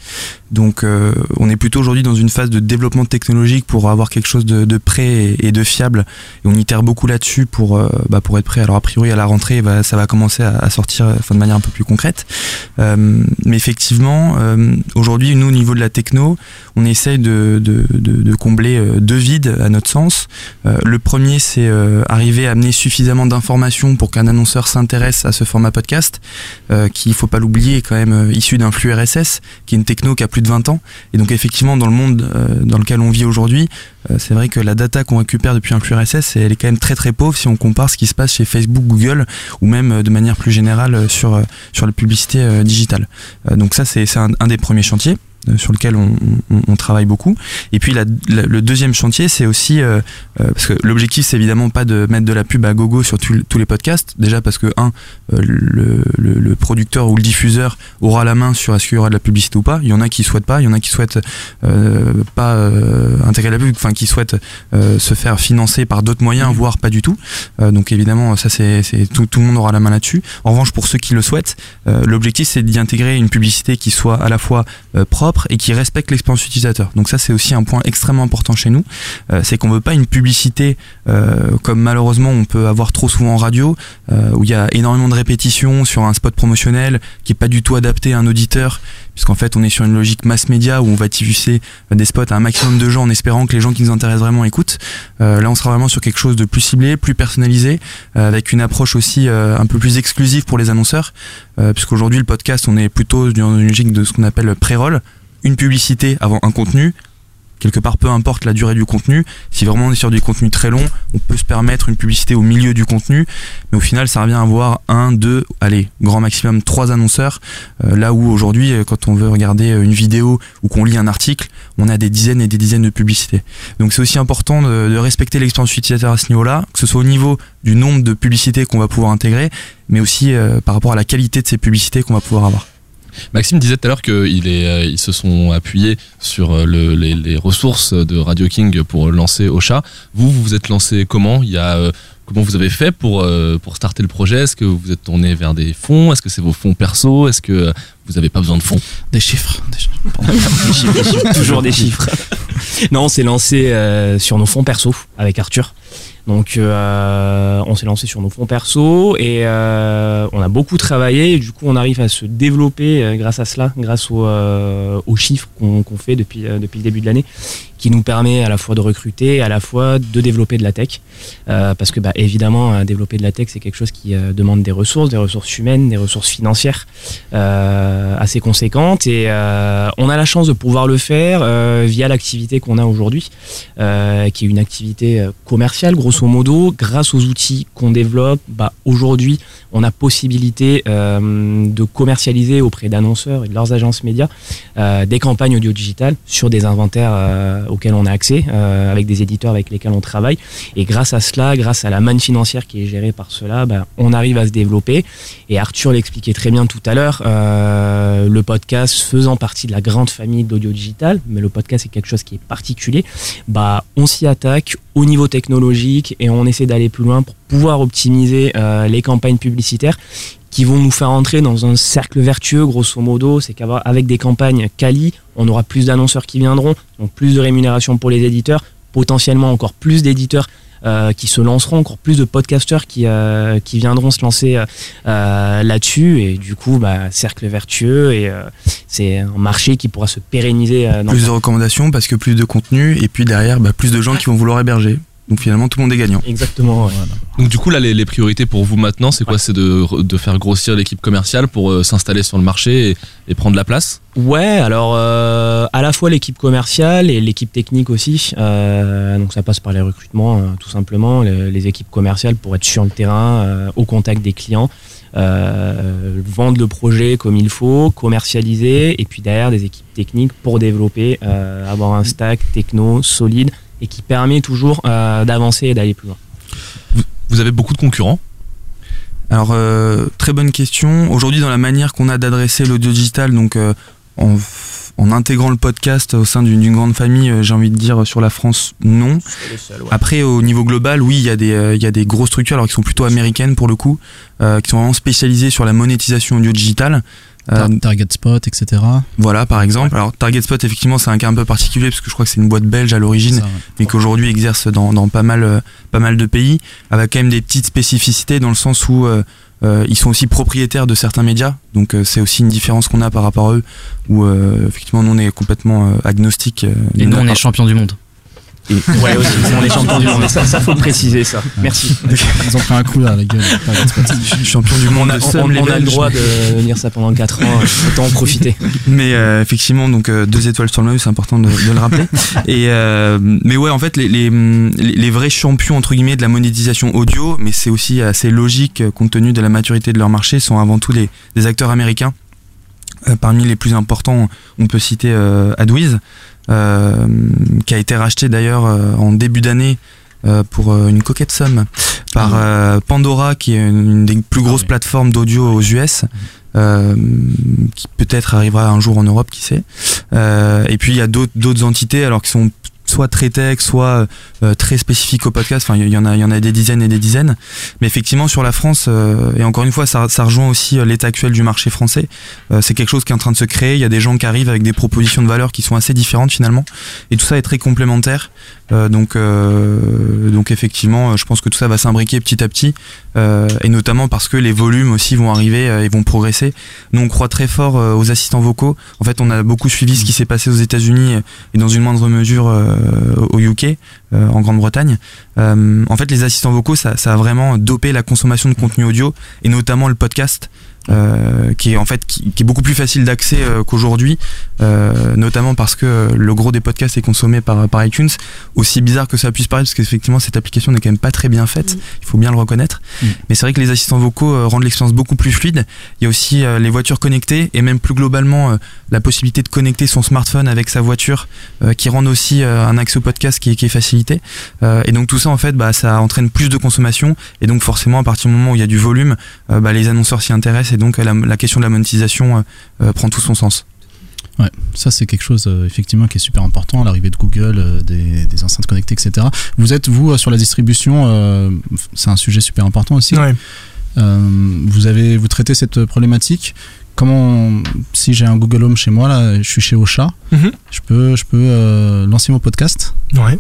Donc euh, on est plutôt aujourd'hui dans une phase de développement technologique pour avoir quelque chose de, prêt et, de fiable. Et on itère beaucoup là-dessus pour, euh, bah, pour être prêt. Alors a priori à la rentrée, ça va commencer à, sortir de manière un peu plus concrète. Mais effectivement, aujourd'hui, nous au niveau de la techno, on essaye de, de, combler deux vides à notre sens. Le premier, c'est arriver à amener suffisamment d'informations pour qu'un annonceur s'intéresse à ce format podcast, euh, qui, il faut pas l'oublier, est quand même euh, issu d'un flux RSS, qui est une techno qui a plus de 20 ans. Et donc effectivement, dans le monde euh, dans lequel on vit aujourd'hui, c'est vrai que la data qu'on récupère depuis un flux RSS, elle est quand même très très pauvre si on compare ce qui se passe chez Facebook, Google, ou même de manière plus générale sur, la publicité digitale. Donc ça, c'est un, des premiers chantiers sur lequel on, on- on travaille beaucoup. Et puis la- la- le deuxième chantier, c'est aussi euh, euh, parce que l'objectif, c'est évidemment pas de mettre de la pub à gogo sur tout- tous les podcasts. Déjà parce que un, euh, le, le- le producteur ou le diffuseur aura la main sur est-ce qu'il y aura de la publicité ou pas. Il y en a qui souhaitent pas, il y en a qui souhaitent euh, pas euh, intégrer la pub, enfin qui souhaitent euh, se faire financer par d'autres moyens, voire pas du tout. Euh, donc évidemment, ça c'est tout, tout le monde aura la main là-dessus. En revanche, pour ceux qui le souhaitent, euh, l'objectif c'est d'y intégrer une publicité qui soit à la fois euh, et qui respecte l'expérience utilisateur. Donc ça c'est aussi un point extrêmement important chez nous, Euh, c'est qu'on veut pas une publicité euh, comme malheureusement on peut avoir trop souvent en radio, euh, où il y a énormément de répétitions sur un spot promotionnel qui est pas du tout adapté à un auditeur, puisqu'en fait on est sur une logique mass média où on va diffuser des spots à un maximum de gens en espérant que les gens qui nous intéressent vraiment écoutent. Là on sera vraiment sur quelque chose de plus ciblé, plus personnalisé, avec une approche aussi un peu plus exclusive pour les annonceurs, puisqu'aujourd'hui le podcast on est plutôt dans une logique de ce qu'on appelle pré-roll, une publicité avant un contenu, quelque part peu importe la durée du contenu, si vraiment on est sur du contenu très long, on peut se permettre une publicité au milieu du contenu, mais au final ça revient à avoir un, deux, allez, grand maximum trois annonceurs, euh, là où aujourd'hui euh, quand on veut regarder euh, une vidéo ou qu'on lit un article, on a des dizaines et des dizaines de publicités. Donc c'est aussi important de, respecter l'expérience utilisateur à ce niveau-là, que ce soit au niveau du nombre de publicités qu'on va pouvoir intégrer, mais aussi par rapport à la qualité de ces publicités qu'on va pouvoir avoir. Maxime disait tout à l'heure qu'ils euh, ils se sont appuyés sur euh, le- les, les ressources de Radio King pour lancer Ocha. Vous, vous vous êtes lancé comment? Il y a, euh, Comment vous avez fait pour, euh, pour starter le projet? Est-ce que vous êtes tourné vers des fonds? Est-ce que c'est vos fonds perso? Est-ce que vous n'avez pas besoin de fonds? Des chiffres. Des chiffres. Des chiffres, des chiffres, toujours des chiffres. Non, on s'est lancé euh, sur nos fonds perso avec Arthur. Donc, euh, on s'est lancé sur nos fonds perso et euh, on a beaucoup travaillé. Du coup, on arrive à se développer euh, grâce à cela, grâce euh, aux chiffres qu'on fait depuis, euh, depuis le début de l'année, qui nous permet à la fois de recruter, à la fois de développer de la tech. Parce que, bah, évidemment, développer de la tech, c'est quelque chose qui demande des ressources, des ressources humaines, des ressources financières assez conséquentes. Et on a la chance de pouvoir le faire via l'activité qu'on a aujourd'hui, qui est une activité commerciale, grosso modo. Grâce aux outils qu'on développe, bah, aujourd'hui, on a possibilité euh, de commercialiser auprès d'annonceurs et de leurs agences médias euh, des campagnes audio digitales sur des inventaires euh, auxquels on a accès, avec des éditeurs avec lesquels on travaille. Et grâce à cela, grâce à la manne financière qui est gérée par cela, bah, on arrive à se développer. Et Arthur l'expliquait très bien tout à l'heure, le podcast faisant partie de la grande famille d'audio digital, mais le podcast est quelque chose qui est particulier, bah, on s'y attaque au niveau technologique et on essaie d'aller plus loin pour pouvoir optimiser euh, les campagnes publicitaires qui vont nous faire entrer dans un cercle vertueux, grosso modo. C'est qu'avec des campagnes quali, on aura plus d'annonceurs qui viendront, donc plus de rémunération pour les éditeurs, potentiellement encore plus d'éditeurs euh, qui se lanceront, encore plus de podcasteurs qui, euh, qui viendront se lancer euh, là-dessus. Et du coup, bah, cercle vertueux et c'est un marché qui pourra se pérenniser. dans Plus de recommandations parce que plus de contenu et puis derrière bah, plus de gens qui vont vouloir héberger. Donc finalement, tout le monde est gagnant. Exactement. ouais. Donc du coup là les, les priorités pour vous maintenant c'est quoi? C'est de, de faire grossir l'équipe commerciale pour euh, s'installer sur le marché et, et prendre la place? Ouais, alors euh, à la fois l'équipe commerciale et l'équipe technique aussi. Euh, donc ça passe par les recrutements, hein, tout simplement. Les, les équipes commerciales pour être sur le terrain, euh, au contact des clients, euh, vendre le projet comme il faut, commercialiser, et puis derrière des équipes techniques pour développer, euh, avoir un stack techno solide et qui permet toujours euh, d'avancer et d'aller plus loin. Vous avez beaucoup de concurrents? Alors, euh, très bonne question. Aujourd'hui, dans la manière qu'on a d'adresser l'audio digital, donc euh, en, intégrant le podcast au sein d'une grande famille, j'ai envie de dire sur la France, non. Après, au niveau global, oui, il y, a des, euh, y a des grosses structures, alors qui sont plutôt américaines pour le coup, euh, qui sont vraiment spécialisées sur la monétisation audio digitale. Euh, Tar- Target Spot, etc. voilà, par exemple. Alors, Target Spot, effectivement, c'est un cas un peu particulier parce que je crois que c'est une boîte belge à l'origine ouais. mais qu'aujourd'hui exerce dans, dans pas, mal, euh, pas mal de pays, avec quand même des petites spécificités dans le sens où euh, euh, ils sont aussi propriétaires de certains médias, donc euh, c'est aussi une différence qu'on a par rapport à eux, où euh, effectivement nous on est complètement agnostique. Et nous, on est champion du monde. Et- Ouais, aussi, on est champion du monde. Mais ça, ça faut le préciser, ça. Merci. Ils ont pris un coup là, je suis champion du monde On a, de on- Somme, on les a le droit de venir ça pendant 4 ans, autant en profiter. Mais euh, effectivement, donc euh, deux étoiles sur le maillot, c'est important de, de le rappeler. Et euh, mais ouais, en fait, les, les, les, les vrais champions entre guillemets de la monétisation audio, mais c'est aussi assez logique euh, compte tenu de la maturité de leur marché, sont avant tout les, des acteurs américains. Euh, parmi les plus importants, on peut citer euh, AdWiz, euh, qui a été racheté d'ailleurs euh, en début d'année euh, pour une coquette somme par euh, Pandora, qui est une, des plus grosses oui. plateformes d'audio aux US, euh, qui peut-être arrivera un jour en Europe, qui sait. Euh, et puis il y a d'autres d'autres entités, alors qui sont soit très tech, soit euh, très spécifiques au podcast. Enfin, il y en a, il y en a des dizaines et des dizaines. Mais effectivement, sur la France, euh, et encore une fois, ça, rejoint aussi euh, l'état actuel du marché français. C'est quelque chose qui est en train de se créer. Il y a des gens qui arrivent avec des propositions de valeur qui sont assez différentes finalement. Et tout ça est très complémentaire. Donc, donc effectivement, je pense que tout ça va s'imbriquer petit à petit, et notamment parce que les volumes aussi vont arriver et vont progresser. Nous, on croit très fort aux assistants vocaux. En fait, on a beaucoup suivi ce qui s'est passé aux États-Unis et dans une moindre mesure au UK, euh, en Grande-Bretagne. Euh, en fait, les assistants vocaux, ça a vraiment dopé la consommation de contenu audio et notamment le podcast. Euh, qui est en fait qui, qui est beaucoup plus facile d'accès euh, qu'aujourd'hui, euh, notamment parce que euh, le gros des podcasts est consommé par, par iTunes. Aussi bizarre que ça puisse paraître, parce qu'effectivement cette application n'est quand même pas très bien faite, Mm. il faut bien le reconnaître. Mm. Mais c'est vrai que les assistants vocaux euh, rendent l'expérience beaucoup plus fluide. Il y a aussi euh, les voitures connectées et même plus globalement euh, la possibilité de connecter son smartphone avec sa voiture, euh, qui rendent aussi euh, un accès au podcast qui est, qui est facilité. Euh, et donc tout ça en fait, bah, ça entraîne plus de consommation et donc forcément à partir du moment où il y a du volume, euh, bah, les annonceurs s'y intéressent et donc la, la question de la monétisation euh, euh, prend tout son sens. Ouais, ça c'est quelque chose euh, effectivement qui est super important, l'arrivée de Google, euh, des, des enceintes connectées, etc. Vous êtes, vous, euh, sur la distribution, euh, c'est un sujet super important aussi. Ouais. Euh, vous, avez, vous traitez cette problématique Comment, si j'ai un Google Home chez moi, là, je suis chez Ocha, Mhm. je peux, je peux euh, lancer mon podcast Ouais.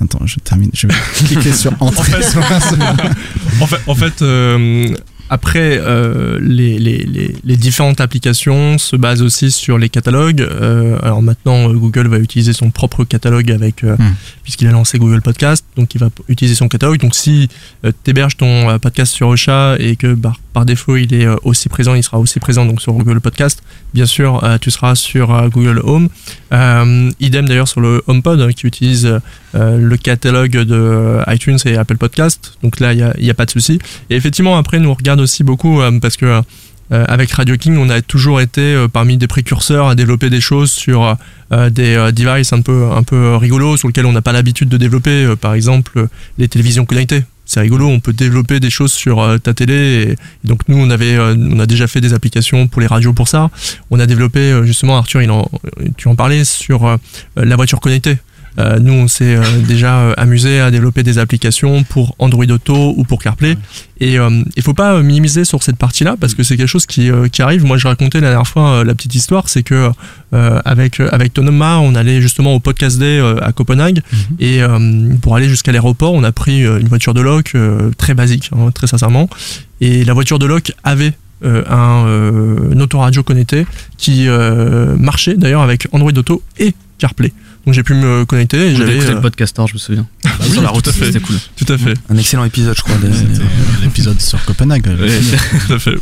Attends, je termine, je vais cliquer sur Entrée. en fait, en fait euh, après, euh, les, les, les, les différentes applications se basent aussi sur les catalogues. Euh, alors maintenant, euh, Google va utiliser son propre catalogue avec, euh, Hmm. puisqu'il a lancé Google Podcast, donc il va utiliser son catalogue. Donc si euh, tu héberges ton euh, podcast sur Ocha et que bah, par défaut il est euh, aussi présent, il sera aussi présent donc sur Google Podcast, bien sûr, euh, tu seras sur euh, Google Home. Idem d'ailleurs sur le HomePod euh, qui utilise le catalogue de iTunes et Apple Podcast. Donc là, il n'y a, pas de souci. Et effectivement, après, nous regarde aussi beaucoup parce que avec Radio King, on a toujours été parmi des précurseurs à développer des choses sur des devices un peu, un peu rigolos sur lesquels on n'a pas l'habitude de développer. Par exemple, les télévisions connectées. C'est rigolo, on peut développer des choses sur euh, ta télé. Et, donc nous, on avait, euh, on a déjà fait des applications pour les radios pour ça. On a développé euh, justement, Arthur, tu en parlais sur la voiture connectée. Euh, nous, on s'est euh, déjà euh, amusé à développer des applications pour Android Auto ou pour CarPlay. Et il faut pas minimiser sur cette partie-là parce que c'est quelque chose qui, qui arrive. Moi, je racontais la dernière fois la petite histoire, c'est que avec avec Tonoma, on allait justement au Podcast Day à Copenhague et euh, pour aller jusqu'à l'aéroport, on a pris une voiture de loc très basique, hein, très sincèrement. Et la voiture de loc avait euh, un, euh, autoradio connecté qui euh, marchait d'ailleurs avec Android Auto et CarPlay. Donc j'ai pu me connecter et J'avais écouté euh, le podcastor, je me souviens. oui, Sur la tout route, à fait. c'était cool. tout à fait. Un excellent épisode, je crois. l'épisode sur Copenhague. le Ouais. Tout à fait.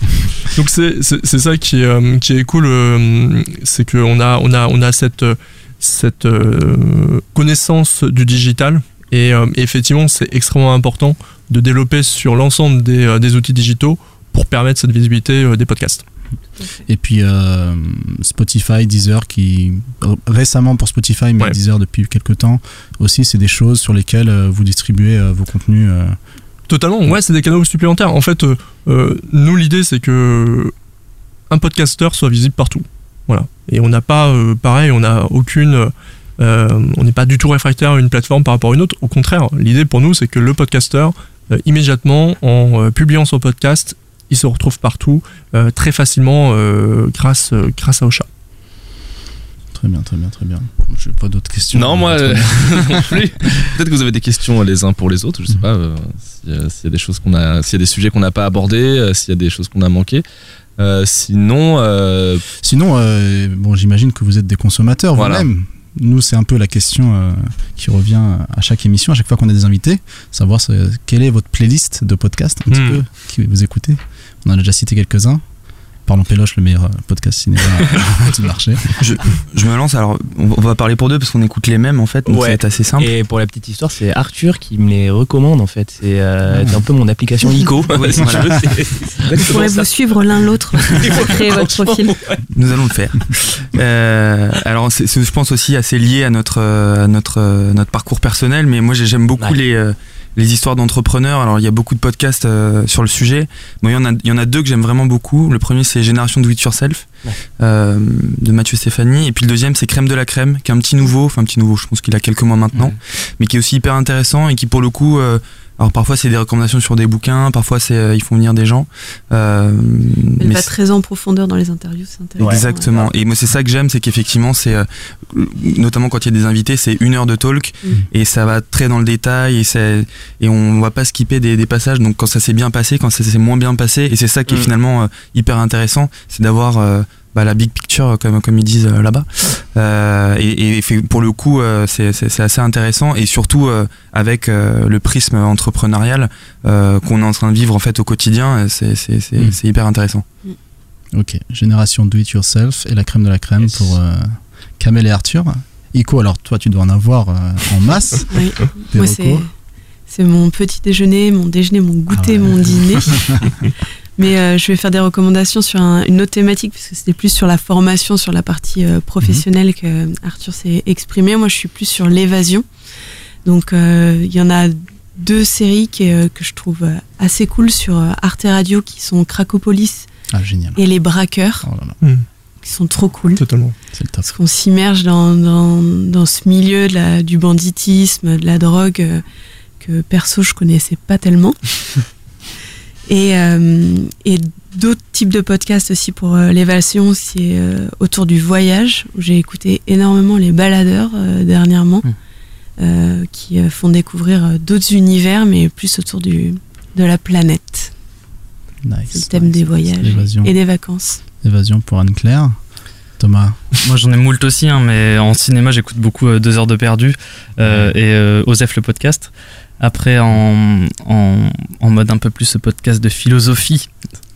Donc c'est c'est c'est ça qui est euh, qui est cool, euh, c'est que on a on a on a cette euh, cette euh, connaissance du digital et euh, effectivement c'est extrêmement important de développer sur l'ensemble des, euh, des outils digitaux pour permettre cette visibilité euh, des podcasts. Et puis euh, Spotify, Deezer, qui récemment pour Spotify, mais Ouais. Deezer depuis quelques temps aussi, c'est des choses sur lesquelles euh, vous distribuez euh, vos contenus. Totalement, ouais, c'est des canaux supplémentaires. En fait, euh, nous, l'idée, c'est que un podcasteur soit visible partout. Voilà. Et on n'a pas, euh, pareil, on n'a aucune. euh, on n'est pas du tout réfractaire à une plateforme par rapport à une autre. Au contraire, l'idée pour nous, c'est que le podcasteur, euh, immédiatement, en publiant son podcast, il se retrouve partout euh, très facilement euh, grâce, euh, grâce à Ocha. Très bien, très bien, très bien. Je n'ai pas d'autres questions. Non, moi non plus. Peut-être que vous avez des questions les uns pour les autres. Je sais pas euh, s'il y a- s'il y a des choses qu'on a, s'il y a des sujets qu'on n'a pas abordés, euh, s'il y a des choses qu'on a manquées. Euh, sinon, euh, Sinon, euh, bon, j'imagine que vous êtes des consommateurs Voilà. vous-même. Nous, c'est un peu la question euh, qui revient à chaque émission, à chaque fois qu'on a des invités, savoir ce- quelle est votre playlist de podcasts un petit Hmm. peu qui vous écoutez. On en a déjà cité quelques-uns. Parlons Péloche, le meilleur euh, podcast cinéma du marché. Je me lance, alors on va parler pour deux parce qu'on écoute les mêmes en fait, donc Ouais. être assez simple. Et pour la petite histoire, c'est Arthur qui me les recommande en fait. C'est euh, Ah. c'est un peu mon application ICO. Ouais, si tu veux, c'est- c'est Vous pourrez vous suivre l'un l'autre pour créer votre profil. Nous allons le faire. Euh, alors, c'est, c'est, je pense aussi assez lié à notre euh, à notre euh, notre parcours personnel, mais moi j'ai- j'aime beaucoup Ouais. les euh, les histoires d'entrepreneurs. Alors, il y a beaucoup de podcasts euh, sur le sujet. Bon, il y en a il y en a deux que j'aime vraiment beaucoup. Le premier c'est Génération Do It Yourself Ouais. euh, de Mathieu Stéphanie, et puis le deuxième c'est Crème de la crème, qui est un petit nouveau, enfin un petit nouveau. Je pense qu'il a quelques mois maintenant, Ouais. mais qui est aussi hyper intéressant et qui pour le coup euh, alors parfois c'est des recommandations sur des bouquins, parfois c'est euh, ils font venir des gens. Euh, Elle mais va c'est- très en profondeur dans les interviews, c'est intéressant. Exactement. Et moi, c'est ça que j'aime, c'est qu'effectivement, c'est euh, notamment quand il y a des invités, c'est une heure de talk Mm. et ça va très dans le détail et c'est et on va pas skipper des, des passages. Donc quand ça s'est bien passé, quand ça s'est moins bien passé, et c'est ça qui est Mm. finalement euh, hyper intéressant, c'est d'avoir euh, bah, la big picture euh, comme comme ils disent euh, là-bas. Euh, et, pour le coup, c'est assez intéressant et surtout euh, avec euh, le prisme entrepreneurial euh, qu'on est en train de vivre en fait au quotidien, c'est c'est c'est Mm. c'est hyper intéressant. Ok, génération do it yourself et la crème de la crème Yes. pour euh, Kamel et Arthur. Ico, alors toi, tu dois en avoir euh, en masse. Oui. Des Moi, c'est, mon petit déjeuner, mon déjeuner, mon goûter, Ah ouais. mon dîner. Mais euh, je vais faire des recommandations sur un- une autre thématique, parce que c'était plus sur la formation, sur la partie euh, professionnelle que Arthur s'est exprimé. Moi, je suis plus sur l'évasion. Donc, euh, il y en a deux séries qui, euh, que je trouve assez cool sur Arte Radio, qui sont Cracopolis Ah, et Les Braqueurs, Oh là là, qui sont trop cool. Totalement. c'est le top. Parce qu'on s'immerge dans, dans, dans ce milieu de la, du banditisme, de la drogue, euh, que perso je connaissais pas tellement. et euh, et d'autres types de podcasts aussi pour euh, l'évasion, c'est euh, autour du voyage, j'ai écouté énormément les baladeurs euh, dernièrement, Mm. euh, qui font découvrir d'autres univers, mais plus autour du, de la planète. Nice. C'est le thème des voyages et des vacances. Évasion pour Anne-Claire. Thomas. Moi j'en ai moult aussi, hein, mais en cinéma j'écoute beaucoup euh, Deux heures de perdu euh, et euh, Osef le podcast. Après en, en, en mode un peu plus ce podcast de philosophie,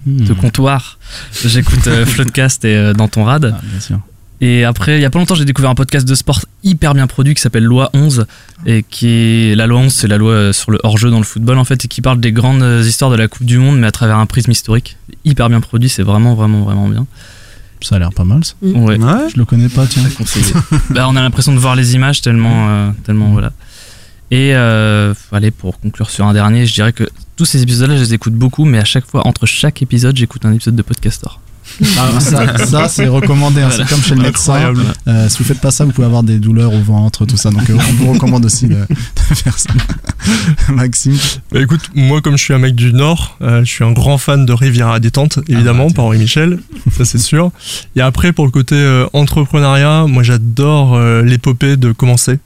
de Hmm. comptoir, j'écoute euh, Floodcast et euh, Dans ton rad. Ah, bien sûr. Et après, il y a pas longtemps, j'ai découvert un podcast de sport hyper bien produit qui s'appelle Loi 11. Et qui est. La loi 11, c'est la loi sur le hors-jeu dans le football, en fait, et qui parle des grandes histoires de la Coupe du Monde, mais à travers un prisme historique. Hyper bien produit, c'est vraiment, vraiment, vraiment bien. Ça a l'air pas mal. ça. Ouais. Je le connais pas, tiens. bah, on a l'impression de voir les images tellement, euh, tellement voilà. Et euh, allez, pour conclure sur un dernier, je dirais que tous ces épisodes-là, je les écoute beaucoup, mais à chaque fois, entre chaque épisode, j'écoute un épisode de Podcastor. Ah, ça, ça, c'est recommandé. hein. C'est comme chez le médecin. Euh, si vous faites pas ça, vous pouvez avoir des douleurs au ventre, tout ça. Donc, euh, on vous recommande aussi de, de faire ça. Maxime. Bah écoute, moi comme je suis un mec du Nord, euh, je suis un grand fan de Riviera détente, évidemment, bah, par Henri Michel, ça c'est sûr. Et après pour le côté euh, entrepreneuriat, moi j'adore euh, l'épopée de commencer.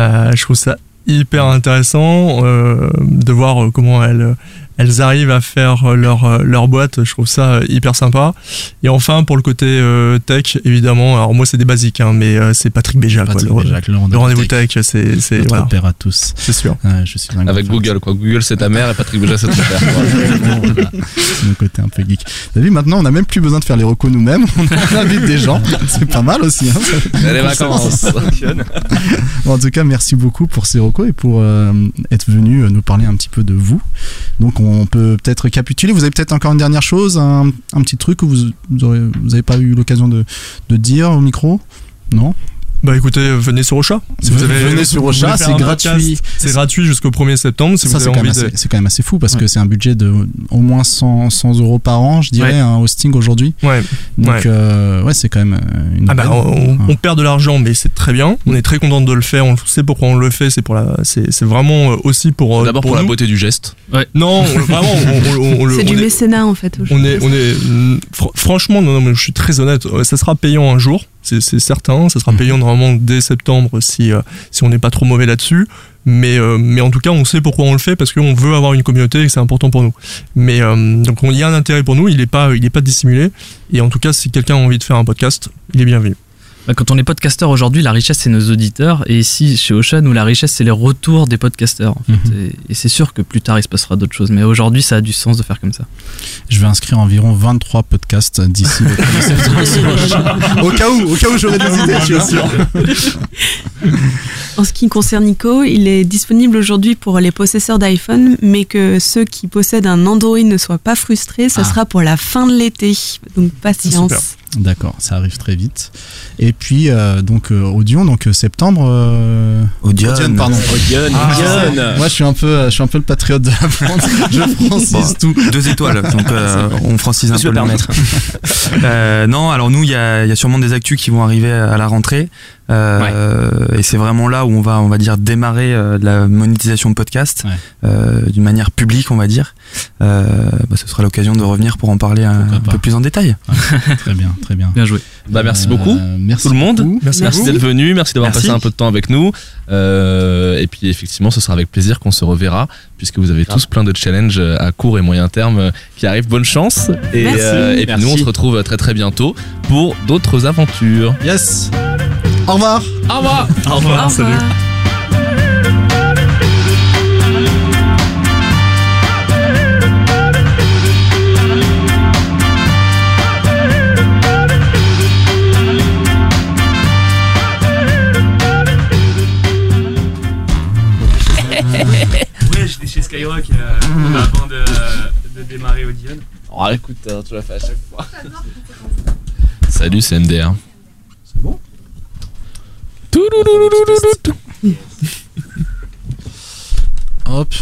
Euh, je trouve ça hyper intéressant euh, de voir comment elle elles arrivent à faire euh, leur, euh, leur boîte. Je trouve ça euh, hyper sympa. Et enfin, pour le côté euh, tech, évidemment, alors moi, c'est des basiques, hein, mais euh, c'est Patrick Béja. quoi, Patrick le, Béjac, le le rendez-vous tech. tech, c'est c'est- Notre voilà, père à tous. c'est sûr. Je suis Avec fan. Google, quoi. Google, c'est ta mère et Patrick Béja, c'est ton père. Voilà. C'est mon côté un peu geek. T'as vu, maintenant, on n'a même plus besoin de faire les recos nous-mêmes. On invite des gens. C'est pas mal aussi. Hein, ça- les vacances. Bon, en tout cas, merci beaucoup pour ces recos et pour euh, être venu nous parler un petit peu de vous. Donc, on peut peut-être récapituler. Vous avez peut-être encore une dernière chose, un, petit truc que vous vous aurez- vous avez pas eu l'occasion de dire au micro? Non? Bah écoutez, euh, venez sur Ocha. Si vous avez- Venez sur Ocha, c'est gratuit. C'est gratuit jusqu'au 1er septembre. Si c'est quand, même de. assez- c'est quand même assez fou parce Ouais. que c'est un budget de au moins 100, 100 euros par an, je dirais, Ouais. un hosting aujourd'hui. Ouais. Donc, Ouais. euh, ouais, c'est quand même euh, une Ah bah, on, Ouais. on perd de l'argent, mais c'est très bien. On est très content de le faire. On sait pourquoi on le fait. C'est pour la. C'est c'est vraiment aussi pour. D'abord pour la beauté du geste. Non, on- vraiment. On, on- on le- C'est du est- mécénat en fait. On est, on est, mm, fr- franchement, non, non, mais je suis très honnête. Ça sera payant un jour, c'est certain. Ça sera Mhm. payant normalement dès septembre si, euh, si on n'est pas trop mauvais là-dessus. Mais, euh, mais en tout cas, on sait pourquoi on le fait parce qu'on veut avoir une communauté et que c'est important pour nous. Mais euh, donc, on- il y a un intérêt pour nous. Il n'est pas, il est pas dissimulé. Et en tout cas, si quelqu'un a envie de faire un podcast, il est bienvenu. Bah, Quand on est podcasteur aujourd'hui, la richesse c'est nos auditeurs. Et ici, chez Ocean, où la richesse c'est les retours des podcasteurs. en fait. Mhm. Et, et c'est sûr que plus tard il se passera d'autres choses. Mais aujourd'hui, ça a du sens de faire comme ça. Je vais inscrire environ 23 podcasts d'ici le 1er septembre. au cas où, au cas où j'aurais des idées, tu vois. En ce qui concerne Nico, il est disponible aujourd'hui pour les possesseurs d'iPhone, mais que ceux qui possèdent un Android ne soient pas frustrés, ça Ah. sera pour la fin de l'été. Donc patience. Super. D'accord, ça arrive très vite. Et puis, euh, donc, euh, Audion, donc euh, septembre. euh, Audion. Audion, pardon. Audion, Ah, Audion. Moi, je suis un peu, je suis un peu le patriote de la France. Je francise Bon. tout. Deux étoiles, donc euh, on francise un Je peu le. Euh, non, alors nous, il y y a sûrement des actus qui vont arriver à la rentrée. Euh, Et c'est vraiment là où on va, on va dire, démarrer euh, de la monétisation de podcast Ouais. euh, d'une manière publique, on va dire. Euh, bah, ce sera l'occasion de revenir pour en parler un, peu plus en détail. Très bien, très bien. Bien joué. Bah, merci Euh, beaucoup. Merci Tout le monde. beaucoup. Merci, d'être venu, merci d'avoir passé un peu de temps avec nous. Euh, et puis effectivement, ce sera avec plaisir qu'on se reverra, puisque vous avez tous plein de challenges à court et moyen terme qui arrivent. Bonne chance. Et, Merci. euh, et puis Merci. nous, on se retrouve très très bientôt pour d'autres aventures. Yes. Au revoir. Au revoir. Au revoir. Au Salut. revoir. Ouais, j'étais chez Skyrock avant de, démarrer Audion. Oh, écoute, hein, tu l'as fait à chaque fois. Salut, c'est MDR. C'est bon? Hop.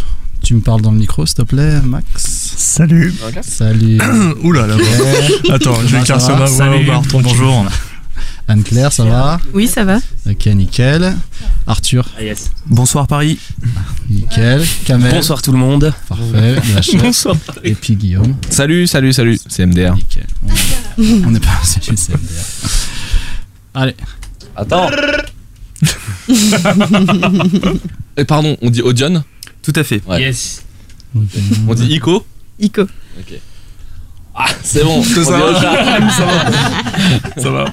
Tu me parles dans le micro, s'il te plaît, Max. Salut. Salut. Oula là. Attends, je vais va ma voix au bar. bonjour. Anne-Claire, ça va Oui, ça va. Ok, nickel. Arthur, Ah, yes. Bonsoir Paris. nickel. Kamel, Bonsoir tout le monde. parfait. Bonsoir. Et puis Guillaume, Salut, salut, salut. C'est MDR. nickel. On on n'est pas c'est juste MDR. Allez, Attends. Et pardon, on dit Audion Tout à fait. Ouais. Yes. On dit Ico Ico. Ah, c'est bon. Ça. Ça va. Ça va.